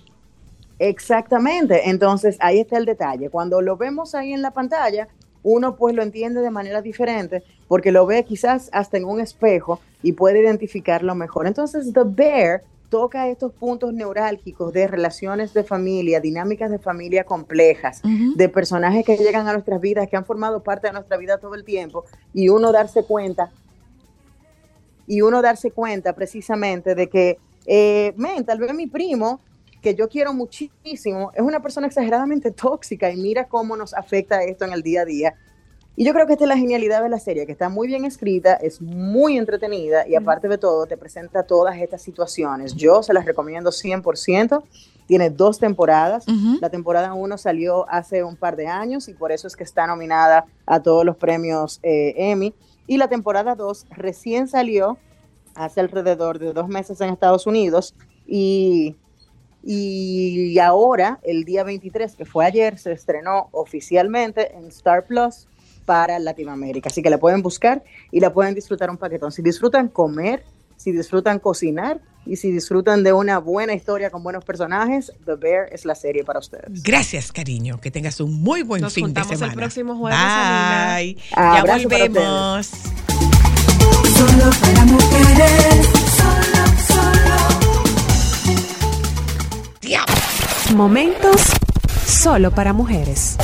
Exactamente. Entonces, ahí está el detalle. Cuando lo vemos ahí en la pantalla, uno pues lo entiende de manera diferente porque lo ve quizás hasta en un espejo y puede identificarlo mejor. Entonces, The Bear toca estos puntos neurálgicos de relaciones de familia, dinámicas de familia complejas, de personajes que llegan a nuestras vidas, que han formado parte de nuestra vida todo el tiempo y uno darse cuenta y uno darse cuenta precisamente de que, eh, men, tal vez mi primo, que yo quiero muchísimo, es una persona exageradamente tóxica y mira cómo nos afecta esto en el día a día. Y yo creo que esta es la genialidad de la serie, que está muy bien escrita, es muy entretenida y aparte de todo te presenta todas estas situaciones. Yo se las recomiendo 100%. Tiene dos temporadas. La temporada 1 salió hace un par de años y por eso es que está nominada a todos los premios eh, Emmy. Y la temporada 2 recién salió hace alrededor de dos meses en Estados Unidos y, y ahora, el día 23, que fue ayer, se estrenó oficialmente en Star Plus para Latinoamérica. Así que la pueden buscar y la pueden disfrutar un paquetón. Si disfrutan comer, si disfrutan cocinar y si disfrutan de una buena historia con buenos personajes, The Bear es la serie para ustedes. Gracias, cariño. Que tengas un muy buen Nos fin de juntamos el semana. próximo jueves, Bye. Ya Abrazo para volvemos. Solo para mujeres, solo, solo. Momentos solo para mujeres.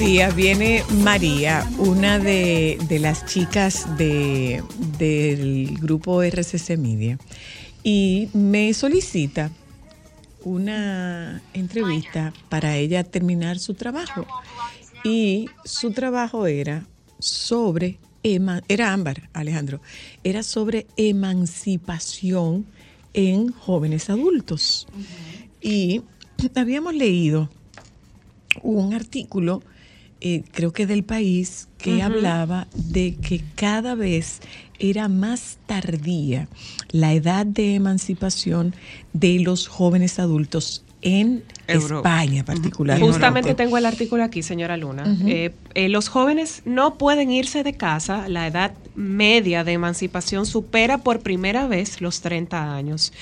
Días viene María, una de, de las chicas de, del grupo RCC Media, y me solicita una entrevista para ella terminar su trabajo. Y su trabajo era sobre, era Ámbar, Alejandro, era sobre emancipación en jóvenes adultos. Y habíamos leído un artículo, eh, creo que del país, que hablaba de que cada vez era más tardía la edad de emancipación de los jóvenes adultos en Europa. España particularmente. Justamente tengo el artículo aquí, señora Luna. Eh, eh, los jóvenes no pueden irse de casa. La edad media de emancipación supera por primera vez los 30 años.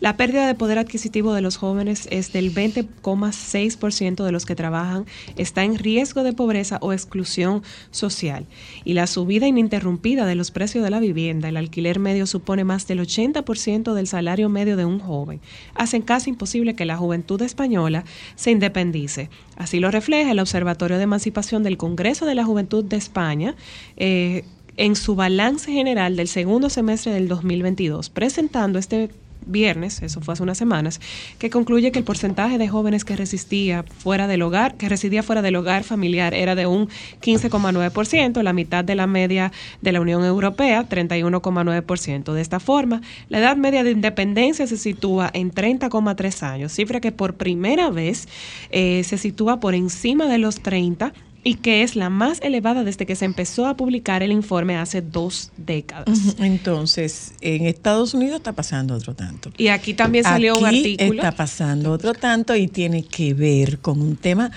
La pérdida de poder adquisitivo de los jóvenes es del 20,6% de los que trabajan está en riesgo de pobreza o exclusión social. Y la subida ininterrumpida de los precios de la vivienda, el alquiler medio supone más del 80% del salario medio de un joven. Hacen casi imposible que la juventud española se independice. Así lo refleja el Observatorio de Emancipación del Congreso de la Juventud de España. eh, en su balance general del segundo semestre del 2022, presentando este viernes, eso fue hace unas semanas, que concluye que el porcentaje de jóvenes que resistía fuera del hogar, que residía fuera del hogar familiar era de un 15,9%, la mitad de la media de la Unión Europea, 31,9%. De esta forma, la edad media de independencia se sitúa en 30,3 años, cifra que por primera vez eh, se sitúa por encima de los 30 y que es la más elevada desde que se empezó a publicar el informe hace dos décadas. Entonces, en Estados Unidos está pasando otro tanto. Y aquí también salió un Aquí artículo. Está pasando otro tanto y tiene que ver con un tema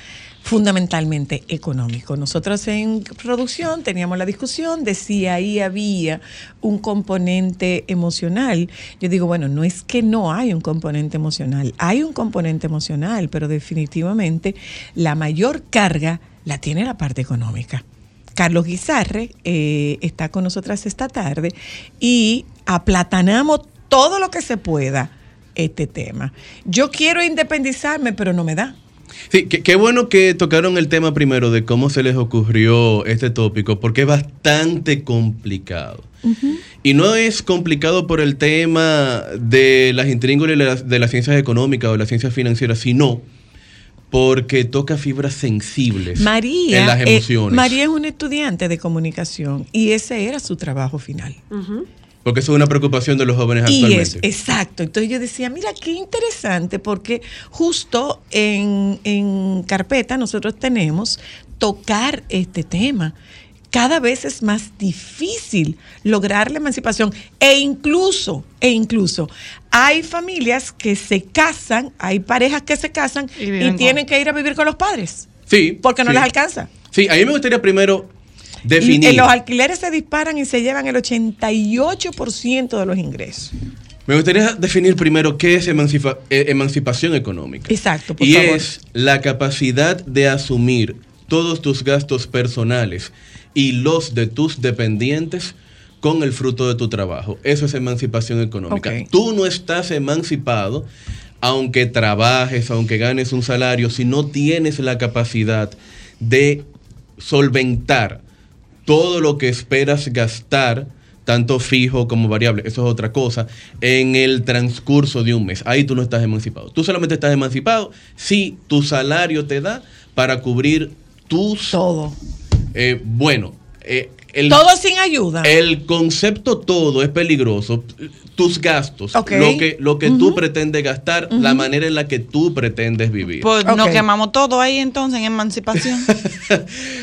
fundamentalmente económico. Nosotros en producción teníamos la discusión de si ahí había un componente emocional. Yo digo, bueno, no es que no hay un componente emocional, hay un componente emocional, pero definitivamente la mayor carga la tiene la parte económica. Carlos Guizarre eh, está con nosotras esta tarde y aplatanamos todo lo que se pueda este tema. Yo quiero independizarme, pero no me da. Sí, qué, bueno que tocaron el tema primero de cómo se les ocurrió este tópico, porque es bastante complicado. Y no es complicado por el tema de las intríngulis de las, de las ciencias económicas o las ciencias financieras, sino porque toca fibras sensibles María, en las eh, emociones. María es una estudiante de comunicación y ese era su trabajo final. Ujú. Porque eso es una preocupación de los jóvenes Y actualmente. es, exacto. Entonces yo decía, mira, qué interesante, porque justo en, en carpeta nosotros tenemos tocar este tema. Cada vez es más difícil lograr la emancipación e incluso, e incluso, hay familias que se casan, hay parejas que se casan y, tienen que ir a vivir con los padres Sí. porque no sí. les alcanza. Sí, a mí me gustaría primero definir. eh, los alquileres se disparan y se llevan el 88% de los ingresos. Me gustaría definir primero qué es emancipa- eh, emancipación económica. Exacto, por y favor. es la capacidad de asumir todos tus gastos personales y los de tus dependientes con el fruto de tu trabajo. Eso es emancipación económica. Tú no estás emancipado aunque trabajes, aunque ganes un salario, si no tienes la capacidad de solventar todo lo que esperas gastar, tanto fijo como variable, eso es otra cosa, en el transcurso de un mes. Ahí tú no estás emancipado. Tú solamente estás emancipado si tu salario te da para cubrir tus... Todo. Eh, bueno, eh, el, Todo sin ayuda. el concepto todo es peligroso. Tus gastos, lo que, lo que tú pretendes gastar, la manera en la que tú pretendes vivir. Pues nos quemamos todo ahí entonces en emancipación.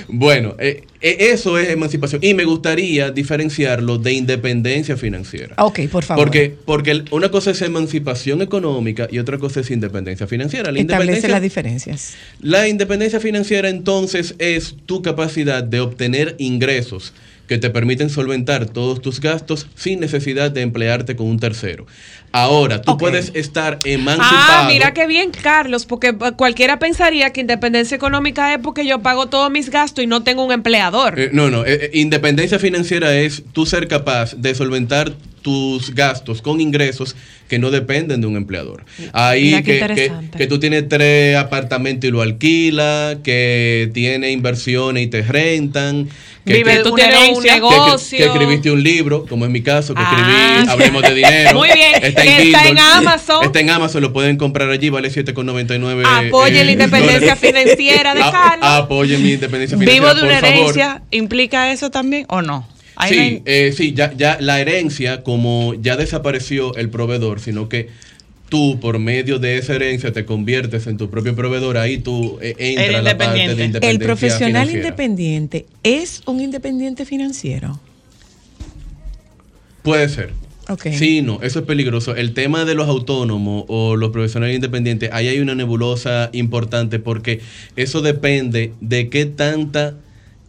Bueno, eh, eh, eso es emancipación. Y me gustaría diferenciarlo de independencia financiera. Ok, por favor. Porque, porque una cosa es emancipación económica y otra cosa es independencia financiera. La Establece independencia, las diferencias. la independencia financiera entonces es tu capacidad de obtener ingresos que te permiten solventar todos tus gastos sin necesidad de emplearte con un tercero. Ahora, tú puedes estar emancipado. Ah, mira qué bien, Carlos, porque eh, cualquiera pensaría que independencia económica es porque yo pago todos mis gastos y no tengo un empleador. Eh, no, no. eh, independencia financiera es tú ser capaz de solventar tus gastos con ingresos que no dependen de un empleador. Ahí que, que, tú tienes tres apartamentos y lo alquilas, que tiene inversiones y te rentan. Que, Vive, que- tú tienes un que- que- negocio. Que, escribiste un libro, como en mi caso, que Ah. escribí Hablemos de Dinero. Muy bien, está en Kindle. Amazon. Está en Amazon, lo pueden comprar allí, vale 7,99. Apoyen la independencia financiera de A- Carlos. Apoyen mi independencia financiera, Vivo de una por favor. herencia, ¿implica eso también o no? Sí, hay- eh, sí, ya, ya la herencia, como ya desapareció el proveedor, sino que tú por medio de esa herencia te conviertes en tu propio proveedor, ahí tú eh, entra la parte de independencia El profesional financiera. independiente es un independiente financiero. Puede ser. Sí, no, eso es peligroso. El tema de los autónomos o los profesionales independientes, ahí hay una nebulosa importante porque eso depende de qué tanta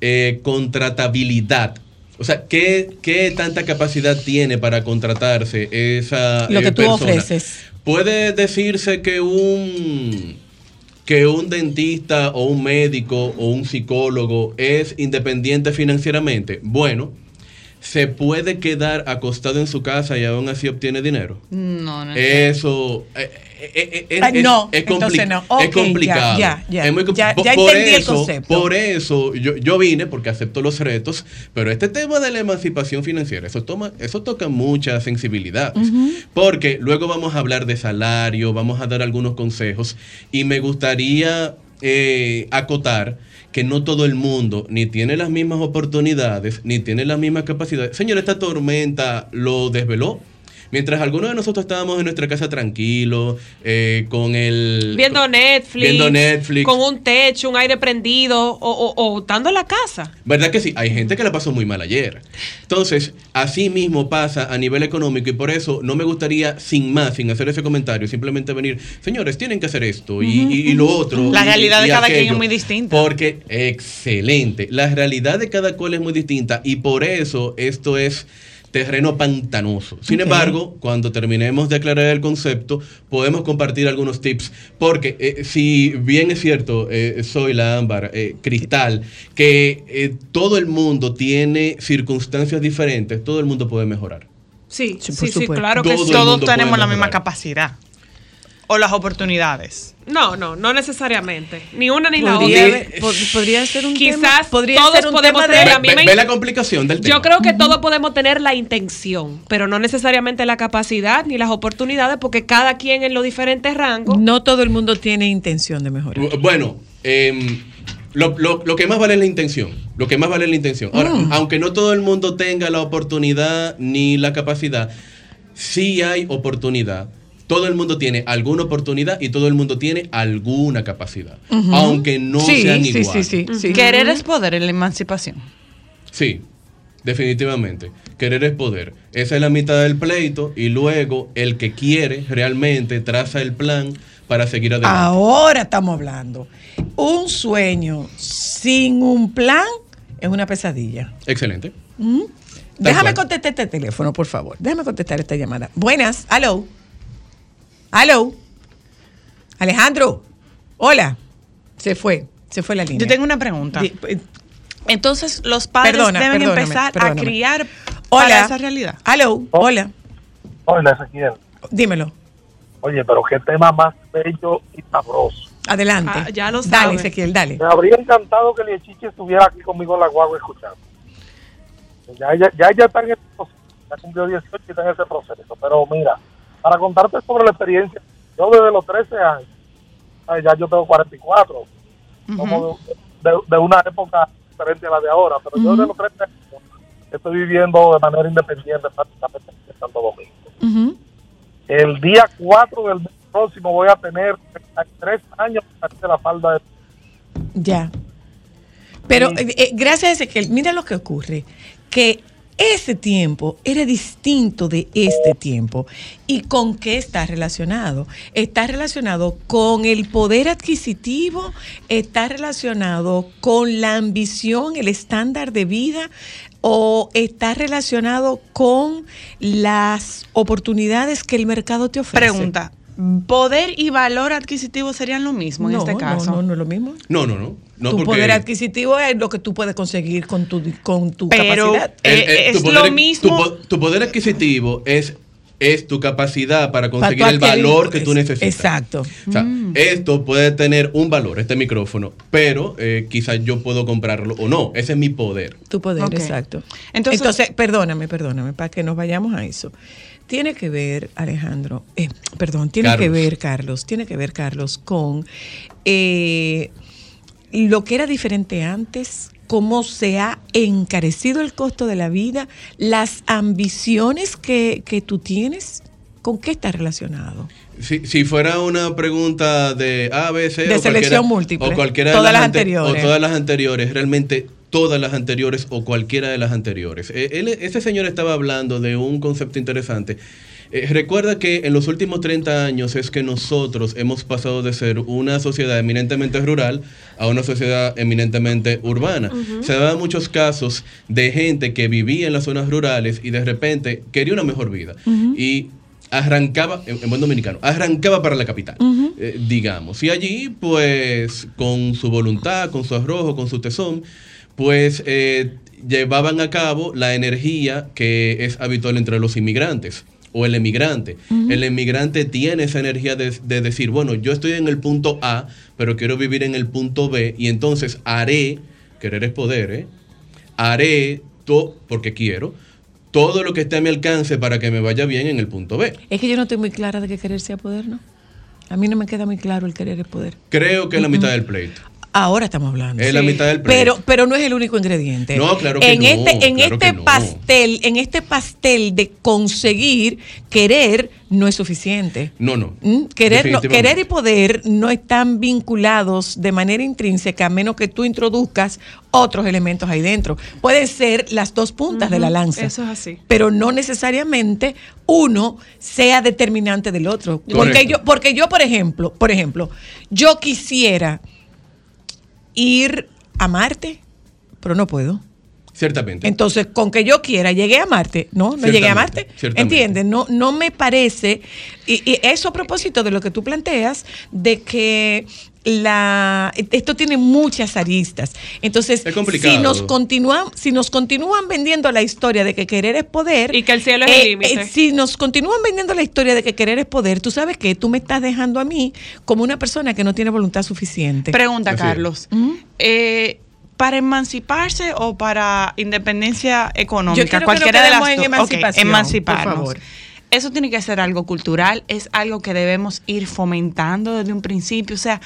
eh, contratabilidad. O sea, ¿qué, qué tanta capacidad tiene para contratarse esa Lo eh, que tú persona? ofreces. Puede decirse que un que un dentista o un médico o un psicólogo es independiente financieramente. Bueno, se puede quedar acostado en su casa y aún así obtiene dinero. No, no. Eso eh, eh, eh, Ah, es, no, es compli- no. es complicado. ya, ya, ya. Es muy com- Ya- po- ya por entendí el concepto. Por eso yo, yo vine porque acepto los retos, pero este tema de la emancipación financiera, eso toma, eso toca mucha sensibilidad. Porque luego vamos a hablar de salario, vamos a dar algunos consejos y me gustaría eh, acotar que no todo el mundo ni tiene las mismas oportunidades, ni tiene las mismas capacidades. Señor, esta tormenta lo desveló. Mientras algunos de nosotros estábamos en nuestra casa tranquilos, eh, con el... Viendo Netflix, Viendo Netflix. con un techo, un aire prendido o, o, o estando en la casa. ¿Verdad que sí? Hay gente que la pasó muy mal ayer. Entonces, así mismo pasa a nivel económico y por eso no me gustaría, sin más, sin hacer ese comentario, simplemente venir, señores, tienen que hacer esto y, y- y lo otro. La y- realidad de cada quien aquello". es muy distinta. Porque, excelente, la realidad de cada cual es muy distinta y por eso esto es terreno pantanoso. Sin embargo, cuando terminemos de aclarar el concepto, podemos compartir algunos tips. Porque eh, si bien es cierto, eh, soy la ámbar, eh, cristal, que eh, todo el mundo tiene circunstancias diferentes, todo el mundo puede mejorar. Sí, Sí, sí, claro que Todo Todos tenemos la misma capacidad. O las oportunidades. No, no, no necesariamente. Ni una ni la Podría, otra. pod- podría ser un tema. Quizás podría todos ser un podemos tema tener de- la misma Ve, ve la complicación del tema. Yo creo que todos podemos tener la intención, pero no necesariamente la capacidad ni las oportunidades, porque cada quien en los diferentes rangos. No todo el mundo tiene intención de mejorar. Bu- Bueno, em, Lo, lo- lo que más vale es la intención. Lo que más vale es la intención. Ahora, Mm. aunque no todo el mundo tenga la oportunidad ni la capacidad, sí hay oportunidad. Todo el mundo tiene alguna oportunidad y todo el mundo tiene alguna capacidad. Aunque no Sí, sean sí, iguales. sí, sí, sí. Querer es poder en la emancipación. Sí, definitivamente. Querer es poder. Esa es la mitad del pleito y luego el que quiere realmente traza el plan para seguir adelante. Ahora estamos hablando. Un sueño sin un plan es una pesadilla. Excelente. ¿Mm? Déjame cual. contestar este teléfono, por favor. Déjame contestar esta llamada. Buenas, aló. Aló. Alejandro. Hola. Se fue, se fue la línea. Yo tengo una pregunta. Eh, Entonces, los padres Perdona, deben empezar perdóname. a criar Hola. para esa realidad. Aló, hola. Hola, Ezequiel. Dímelo. Oye, pero qué tema más bello y sabroso. Adelante. Ah, ya lo Dale, sabe. Ezequiel, dale. Me habría encantado que Liechichi estuviera aquí conmigo en la guagua escuchando. Ya ella, ya ella está en ese proceso, ya cumplió 18 y está en ese proceso. Pero mira, para contarte sobre la experiencia, yo desde los 13 años, ay, ya yo tengo 44, como de, de- de una época diferente a la de ahora, pero yo desde los 13 años estoy viviendo de manera independiente prácticamente en Santo Domingo. El día 4 del próximo voy a tener 33 años de la falda de Ya. Pero eh, eh, gracias a Ezequiel, mira lo que ocurre, que ese tiempo era distinto de este tiempo. ¿Y con qué está relacionado? Está relacionado con el poder adquisitivo, está relacionado con la ambición, el estándar de vida, o está relacionado con las oportunidades que el mercado te ofrece. Pregunta. ¿Poder y valor adquisitivo serían lo mismo en No, este no, caso? no, no es lo mismo. No, no, no. no tu porque poder adquisitivo es lo que tú puedes conseguir con tu, con tu Pero, capacidad. el- eh, tu es poder- lo mismo- Tu, po- tu poder adquisitivo es, es tu capacidad para conseguir Para el valor que tú es- necesitas. Exacto. O sea, Mm. esto puede tener un valor, este micrófono, pero eh, quizás yo puedo comprarlo o no. Ese es mi poder. Tu poder, exacto. Entonces- Entonces, perdóname, perdóname, para que nos vayamos a eso. Tiene que ver, Alejandro, eh, perdón, tiene que ver, Carlos, tiene que ver, Carlos, con eh, lo que era diferente antes, cómo se ha encarecido el costo de la vida, las ambiciones que, que tú tienes, ¿con qué está relacionado? Si, si fuera una pregunta de A, B, C De o selección múltiple. o cualquiera de Todas las ante- anteriores. o todas las anteriores, realmente todas las anteriores o cualquiera de las anteriores. Eh, él- ese señor estaba hablando de un concepto interesante. Eh, recuerda que en los últimos 30 años es que nosotros hemos pasado de ser una sociedad eminentemente rural a una sociedad eminentemente urbana. Ujú. Se daban muchos casos de gente que vivía en las zonas rurales y de repente quería una mejor vida. Y arrancaba, en, en buen dominicano, arrancaba para la capital, eh, digamos. Y allí, pues, con su voluntad, con su arrojo, con su tesón, pues eh, llevaban a cabo la energía que es habitual entre los inmigrantes o el emigrante. El emigrante tiene esa energía de, de decir, bueno, yo estoy en el punto A, pero quiero vivir en el punto B y entonces haré, querer es poder, ¿eh? haré todo, porque quiero, todo lo que esté a mi alcance para que me vaya bien en el punto B. Es que yo no estoy muy clara de que querer sea poder, ¿no? A mí no me queda muy claro el querer es poder. Creo que es la mitad del pleito. Ahora estamos hablando. Es la mitad del pleito. Pero, pero no es el único ingrediente. No, claro que en no, Este, en claro este que no. pastel, en este pastel de conseguir querer no es suficiente. No, no. ¿Mm? Querer, no- querer y poder no están vinculados de manera intrínseca a menos que tú introduzcas otros elementos ahí dentro. Pueden ser las dos puntas de la lanza. Eso es así. Pero no necesariamente uno sea determinante del otro. Porque yo, porque yo, por ejemplo, por ejemplo, yo quisiera ir a Marte, pero no puedo. Ciertamente. Entonces, con que yo quiera, llegué a Marte. No, no llegué a Marte. ¿Entiendes? No, no me parece. Y, y eso a propósito de lo que tú planteas, de que la esto tiene muchas aristas. Entonces, si nos continúan, si nos continúan vendiendo la historia de que querer es poder. Y que el cielo es el límite. si nos continúan vendiendo la historia de que querer es poder, tú sabes que tú me estás dejando a mí como una persona que no tiene voluntad suficiente. Pregunta, Así. Carlos. Eh, ¿Para emanciparse o para independencia económica? Yo que Cualquiera nos de las en emancipación, emanciparnos. por favor. Eso tiene que ser algo cultural, es algo que debemos ir fomentando desde un principio. O sea,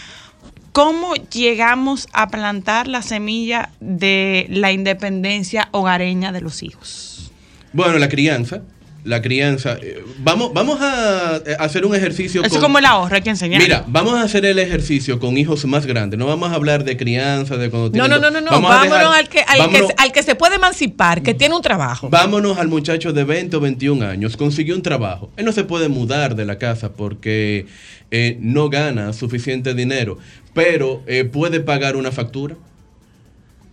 ¿cómo llegamos a plantar la semilla de la independencia hogareña de los hijos? Bueno, la crianza. La crianza. eh, Vamos, vamos a eh, hacer un ejercicio. Eso con- como el ahorro, hay que enseñar. Mira, vamos a hacer el ejercicio con hijos más grandes. No vamos a hablar de crianza, de cuando No, tienen no, no, no, no. Vamos Vámonos dejar- al, que, al, vámonos- que, al que se puede emancipar, que tiene un trabajo. Vámonos al muchacho de 20 o 21 años, consiguió un trabajo. Él no se puede mudar de la casa porque eh, no gana suficiente dinero, pero eh, puede pagar una factura.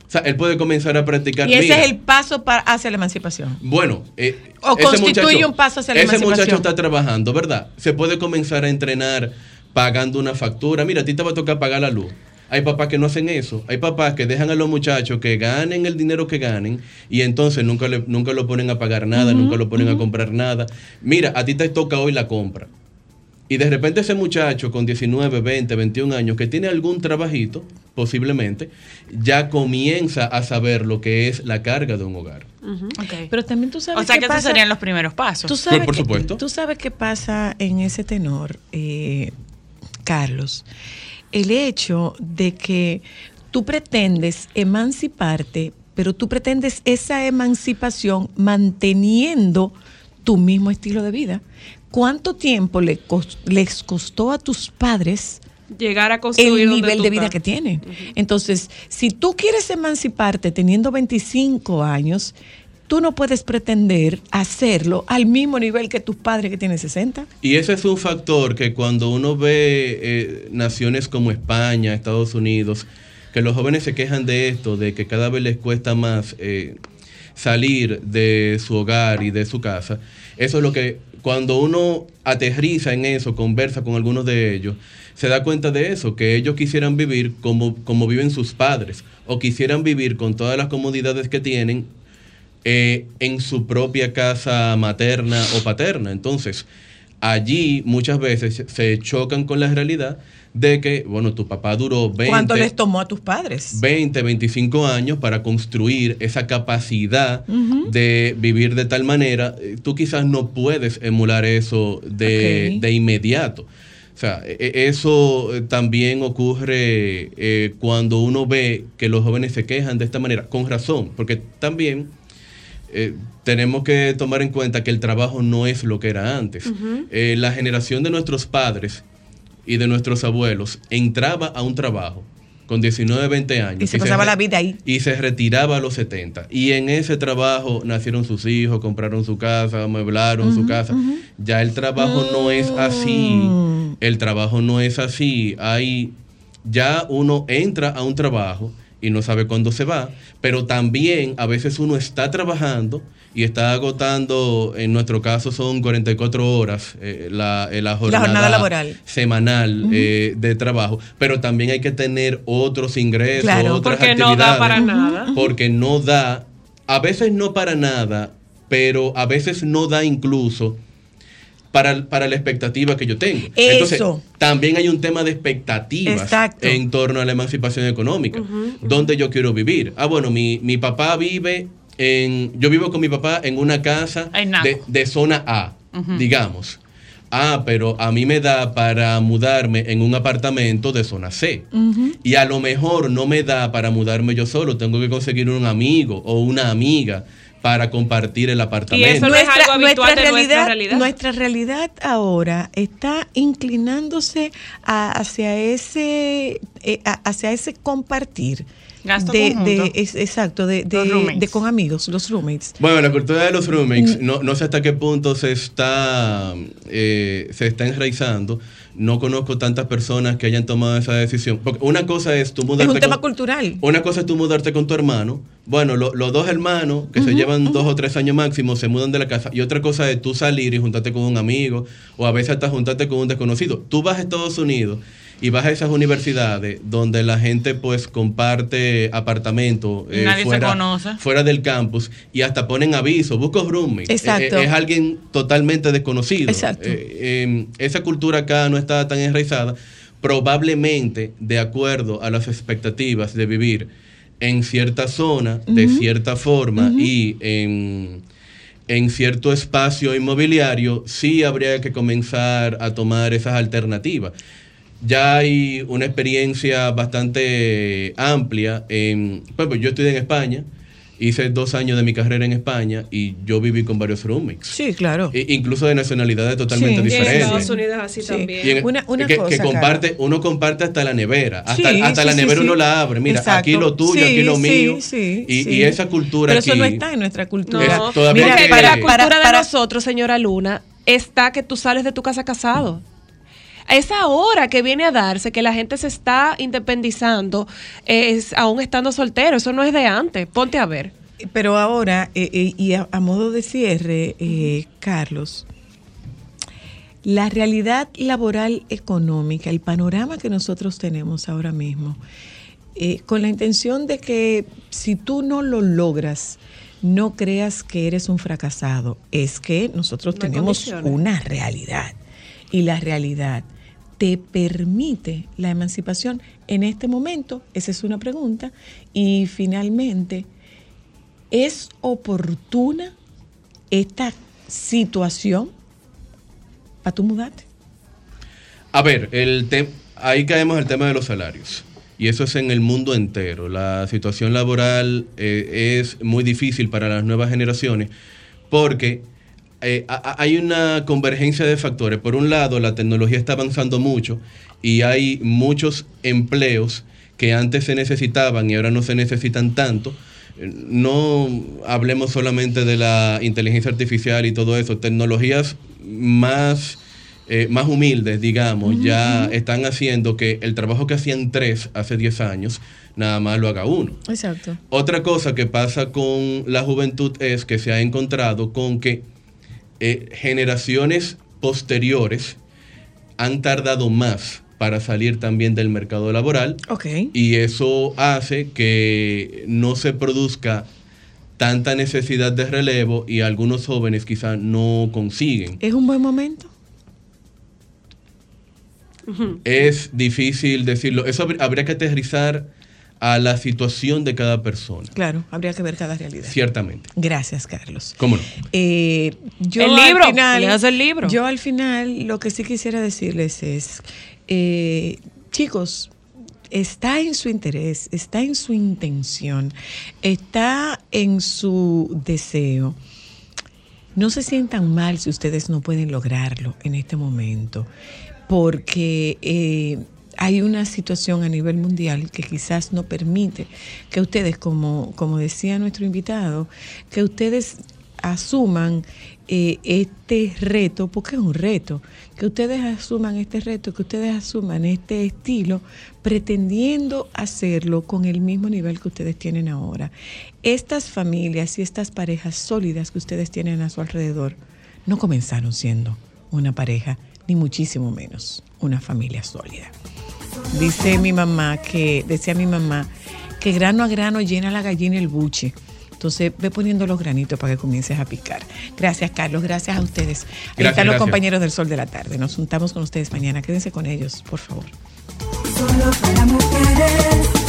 O sea, él puede comenzar a practicar. Y ese Mira, es el paso para, hacia la emancipación. Bueno, eh, O ese constituye un paso hacia la Ese emancipación. muchacho está trabajando, ¿verdad? Se puede comenzar a entrenar pagando una factura. Mira, a ti te va a tocar pagar la luz. Hay papás que no hacen eso. Hay papás que dejan a los muchachos que ganen el dinero que ganen y entonces nunca, le- nunca lo ponen a pagar nada, nunca lo ponen a comprar nada. Mira, a ti te toca hoy la compra. Y de repente ese muchacho con 19, 20, 21 años que tiene algún trabajito, posiblemente, ya comienza a saber lo que es la carga de un hogar. Pero también tú sabes O sea qué que esos pasa- serían los primeros pasos. Tú sabes, por qué- supuesto. tú sabes qué pasa en ese tenor, eh, Carlos. El hecho de que tú pretendes emanciparte, pero tú pretendes esa emancipación manteniendo tu mismo estilo de vida. ¿Cuánto tiempo le les costó a tus padres Llegar a construir el nivel de vida estás. que tienen? Entonces, si tú quieres emanciparte teniendo 25 años, tú no puedes pretender hacerlo al mismo nivel que tus padres que tienen 60. Y ese es un factor que cuando uno ve eh, naciones como España, Estados Unidos, que los jóvenes se quejan de esto, de que cada vez les cuesta más eh, salir de su hogar y de su casa, eso es lo que cuando uno aterriza en eso, conversa con algunos de ellos, se da cuenta de eso, que ellos quisieran vivir como, como viven sus padres, o quisieran vivir con todas las comodidades que tienen eh, en su propia casa materna o paterna. Entonces, allí muchas veces se chocan con la realidad de que, bueno, tu papá duró 20, ¿Cuánto les tomó a tus padres? 20, 25 años para construir esa capacidad de vivir de tal manera, eh, tú quizás no puedes emular eso de, de inmediato. O sea, e- e- eso eh, también ocurre eh, cuando uno ve que los jóvenes se quejan de esta manera, con razón, porque también eh, tenemos que tomar en cuenta que el trabajo no es lo que era antes. Eh, la generación de nuestros padres y de nuestros abuelos entraba a un trabajo con 19, 20 años. Y se pasaba la vida ahí. Y se retiraba a los 70. Y en ese trabajo nacieron sus hijos, compraron su casa, amueblaron su casa. Ya el trabajo no es así. El trabajo no es así. Hay, ya uno entra a un trabajo y no sabe cuándo se va, pero también a veces uno está trabajando y está agotando, en nuestro caso son 44 horas eh, la, eh, la jornada, jornada laboral. semanal eh, de trabajo, pero también hay que tener otros ingresos, Claro, otras porque no da actividades, para nada. Porque no da, a veces no para nada, pero a veces no da incluso para, para la expectativa que yo tengo. Entonces, también hay un tema de expectativas Exacto. en torno a la emancipación económica. ¿Dónde yo quiero vivir? Ah, bueno, mi, mi papá vive en. Yo vivo con mi papá en una casa de, de zona A, digamos. Ah, pero a mí me da para mudarme en un apartamento de zona C. Y a lo mejor no me da para mudarme yo solo. Tengo que conseguir un amigo o una amiga para compartir el apartamento. no es algo habitual de nuestra realidad. nuestra realidad ahora está inclinándose a- hacia ese eh, a- hacia ese compartir Gasto de, conjunto. de- es- exacto de, de- Los roommates. de con amigos los roommates Bueno, la cultura de los Mm. roommates, no, no sé hasta qué punto se está, eh, se está enraizando. No conozco tantas personas que hayan tomado esa decisión. Porque una cosa es tú es mudarte un tema con, cultural una cosa es tú mudarte con tu hermano. Bueno, lo- los dos hermanos que se llevan dos o tres años máximo se mudan de la casa. Y otra cosa es tú salir y juntarte con un amigo o a veces hasta juntarte con un desconocido. Tú vas a Estados Unidos y vas a esas universidades donde la gente pues comparte nadie se fuera, conoce. fuera del campus y hasta ponen aviso, busco roommate. Exacto. Eh, eh, es alguien totalmente desconocido. Exacto. Eh, eh, esa cultura acá no está tan enraizada. Probablemente, de acuerdo a las expectativas de vivir en cierta zona, de cierta forma y en, en cierto espacio inmobiliario, sí habría que comenzar a tomar esas alternativas. Ya hay una experiencia bastante amplia. En, pues, pues, yo estudié en España, hice dos años de mi carrera en España y yo viví con varios roommates. Sí, claro. E- incluso de nacionalidades totalmente Sí. Y en diferentes. Estados Unidos así también. En- Una- una que, cosa, que comparte, uno comparte hasta la nevera. Hasta, Sí, hasta sí, la nevera sí. uno la abre. Mira, Exacto. aquí lo tuyo, Sí, aquí lo mío. sí, y, sí. y esa cultura Pero aquí. eso no está en nuestra cultura. No, Mira, que- para la Para- cultura de para- nosotros, señora Luna, está que tú sales de tu casa casado. Esa hora que viene a darse, que la gente se está independizando, es aún estando soltero. Eso no es de antes. Ponte a ver. Pero ahora, eh, eh, y a, a modo de cierre, eh, Carlos, la realidad laboral económica, el panorama que nosotros tenemos ahora mismo, eh, con la intención de que si tú no lo logras, no creas que eres un fracasado, es que nosotros No tenemos una realidad y la realidad te permite la emancipación en este momento, esa es una pregunta, y finalmente, ¿Es oportuna esta situación para tu mudarte? A ver, el ahí caemos el tema de los salarios. Y eso es en el mundo entero. La situación laboral eh, es muy difícil para las nuevas generaciones porque eh, hay una convergencia de factores. Por un lado, la tecnología está avanzando mucho y hay muchos empleos que antes se necesitaban y ahora no se necesitan tanto. Eh, No hablemos solamente de la inteligencia artificial y todo eso, tecnologías más, eh, más humildes, digamos, ya están haciendo que el trabajo que hacían tres hace 10 años, nada más lo haga uno. Exacto. Otra cosa que pasa con la juventud es que se ha encontrado con que eh, generaciones posteriores han tardado más para salir también del mercado laboral Ok. y eso hace que no se produzca tanta necesidad de relevo y algunos jóvenes quizás no consiguen. ¿Es un buen momento? Es difícil decirlo. Eso habr- habría que aterrizar a la situación de cada persona, Claro, habría que ver cada realidad. ciertamente. Gracias, Carlos. ¿Cómo no? Eh, yo El al libro, final- el libro. Yo al final lo que sí quisiera decirles es, eh, chicos, está en su interés, está en su intención, está en su deseo. No se sientan mal si ustedes no pueden lograrlo en este momento, porque eh, hay una situación a nivel mundial que quizás no permite que ustedes, como, como decía nuestro invitado, que ustedes asuman eh, este reto, porque es un reto, que ustedes asuman este reto, que ustedes asuman este estilo, pretendiendo hacerlo con el mismo nivel que ustedes tienen ahora. Estas familias y estas parejas sólidas que ustedes tienen a su alrededor no comenzaron siendo una pareja, ni muchísimo menos una familia sólida. Dice mi mamá que, decía mi mamá, que grano a grano llena la gallina el buche. Entonces ve poniendo los granitos para que comiences a picar. Gracias, Carlos. Gracias a ustedes. Ahí Gracias, están los gracias. compañeros del Sol de la Tarde. Nos juntamos con ustedes mañana. Quédense con ellos, por favor. Solo para mujeres.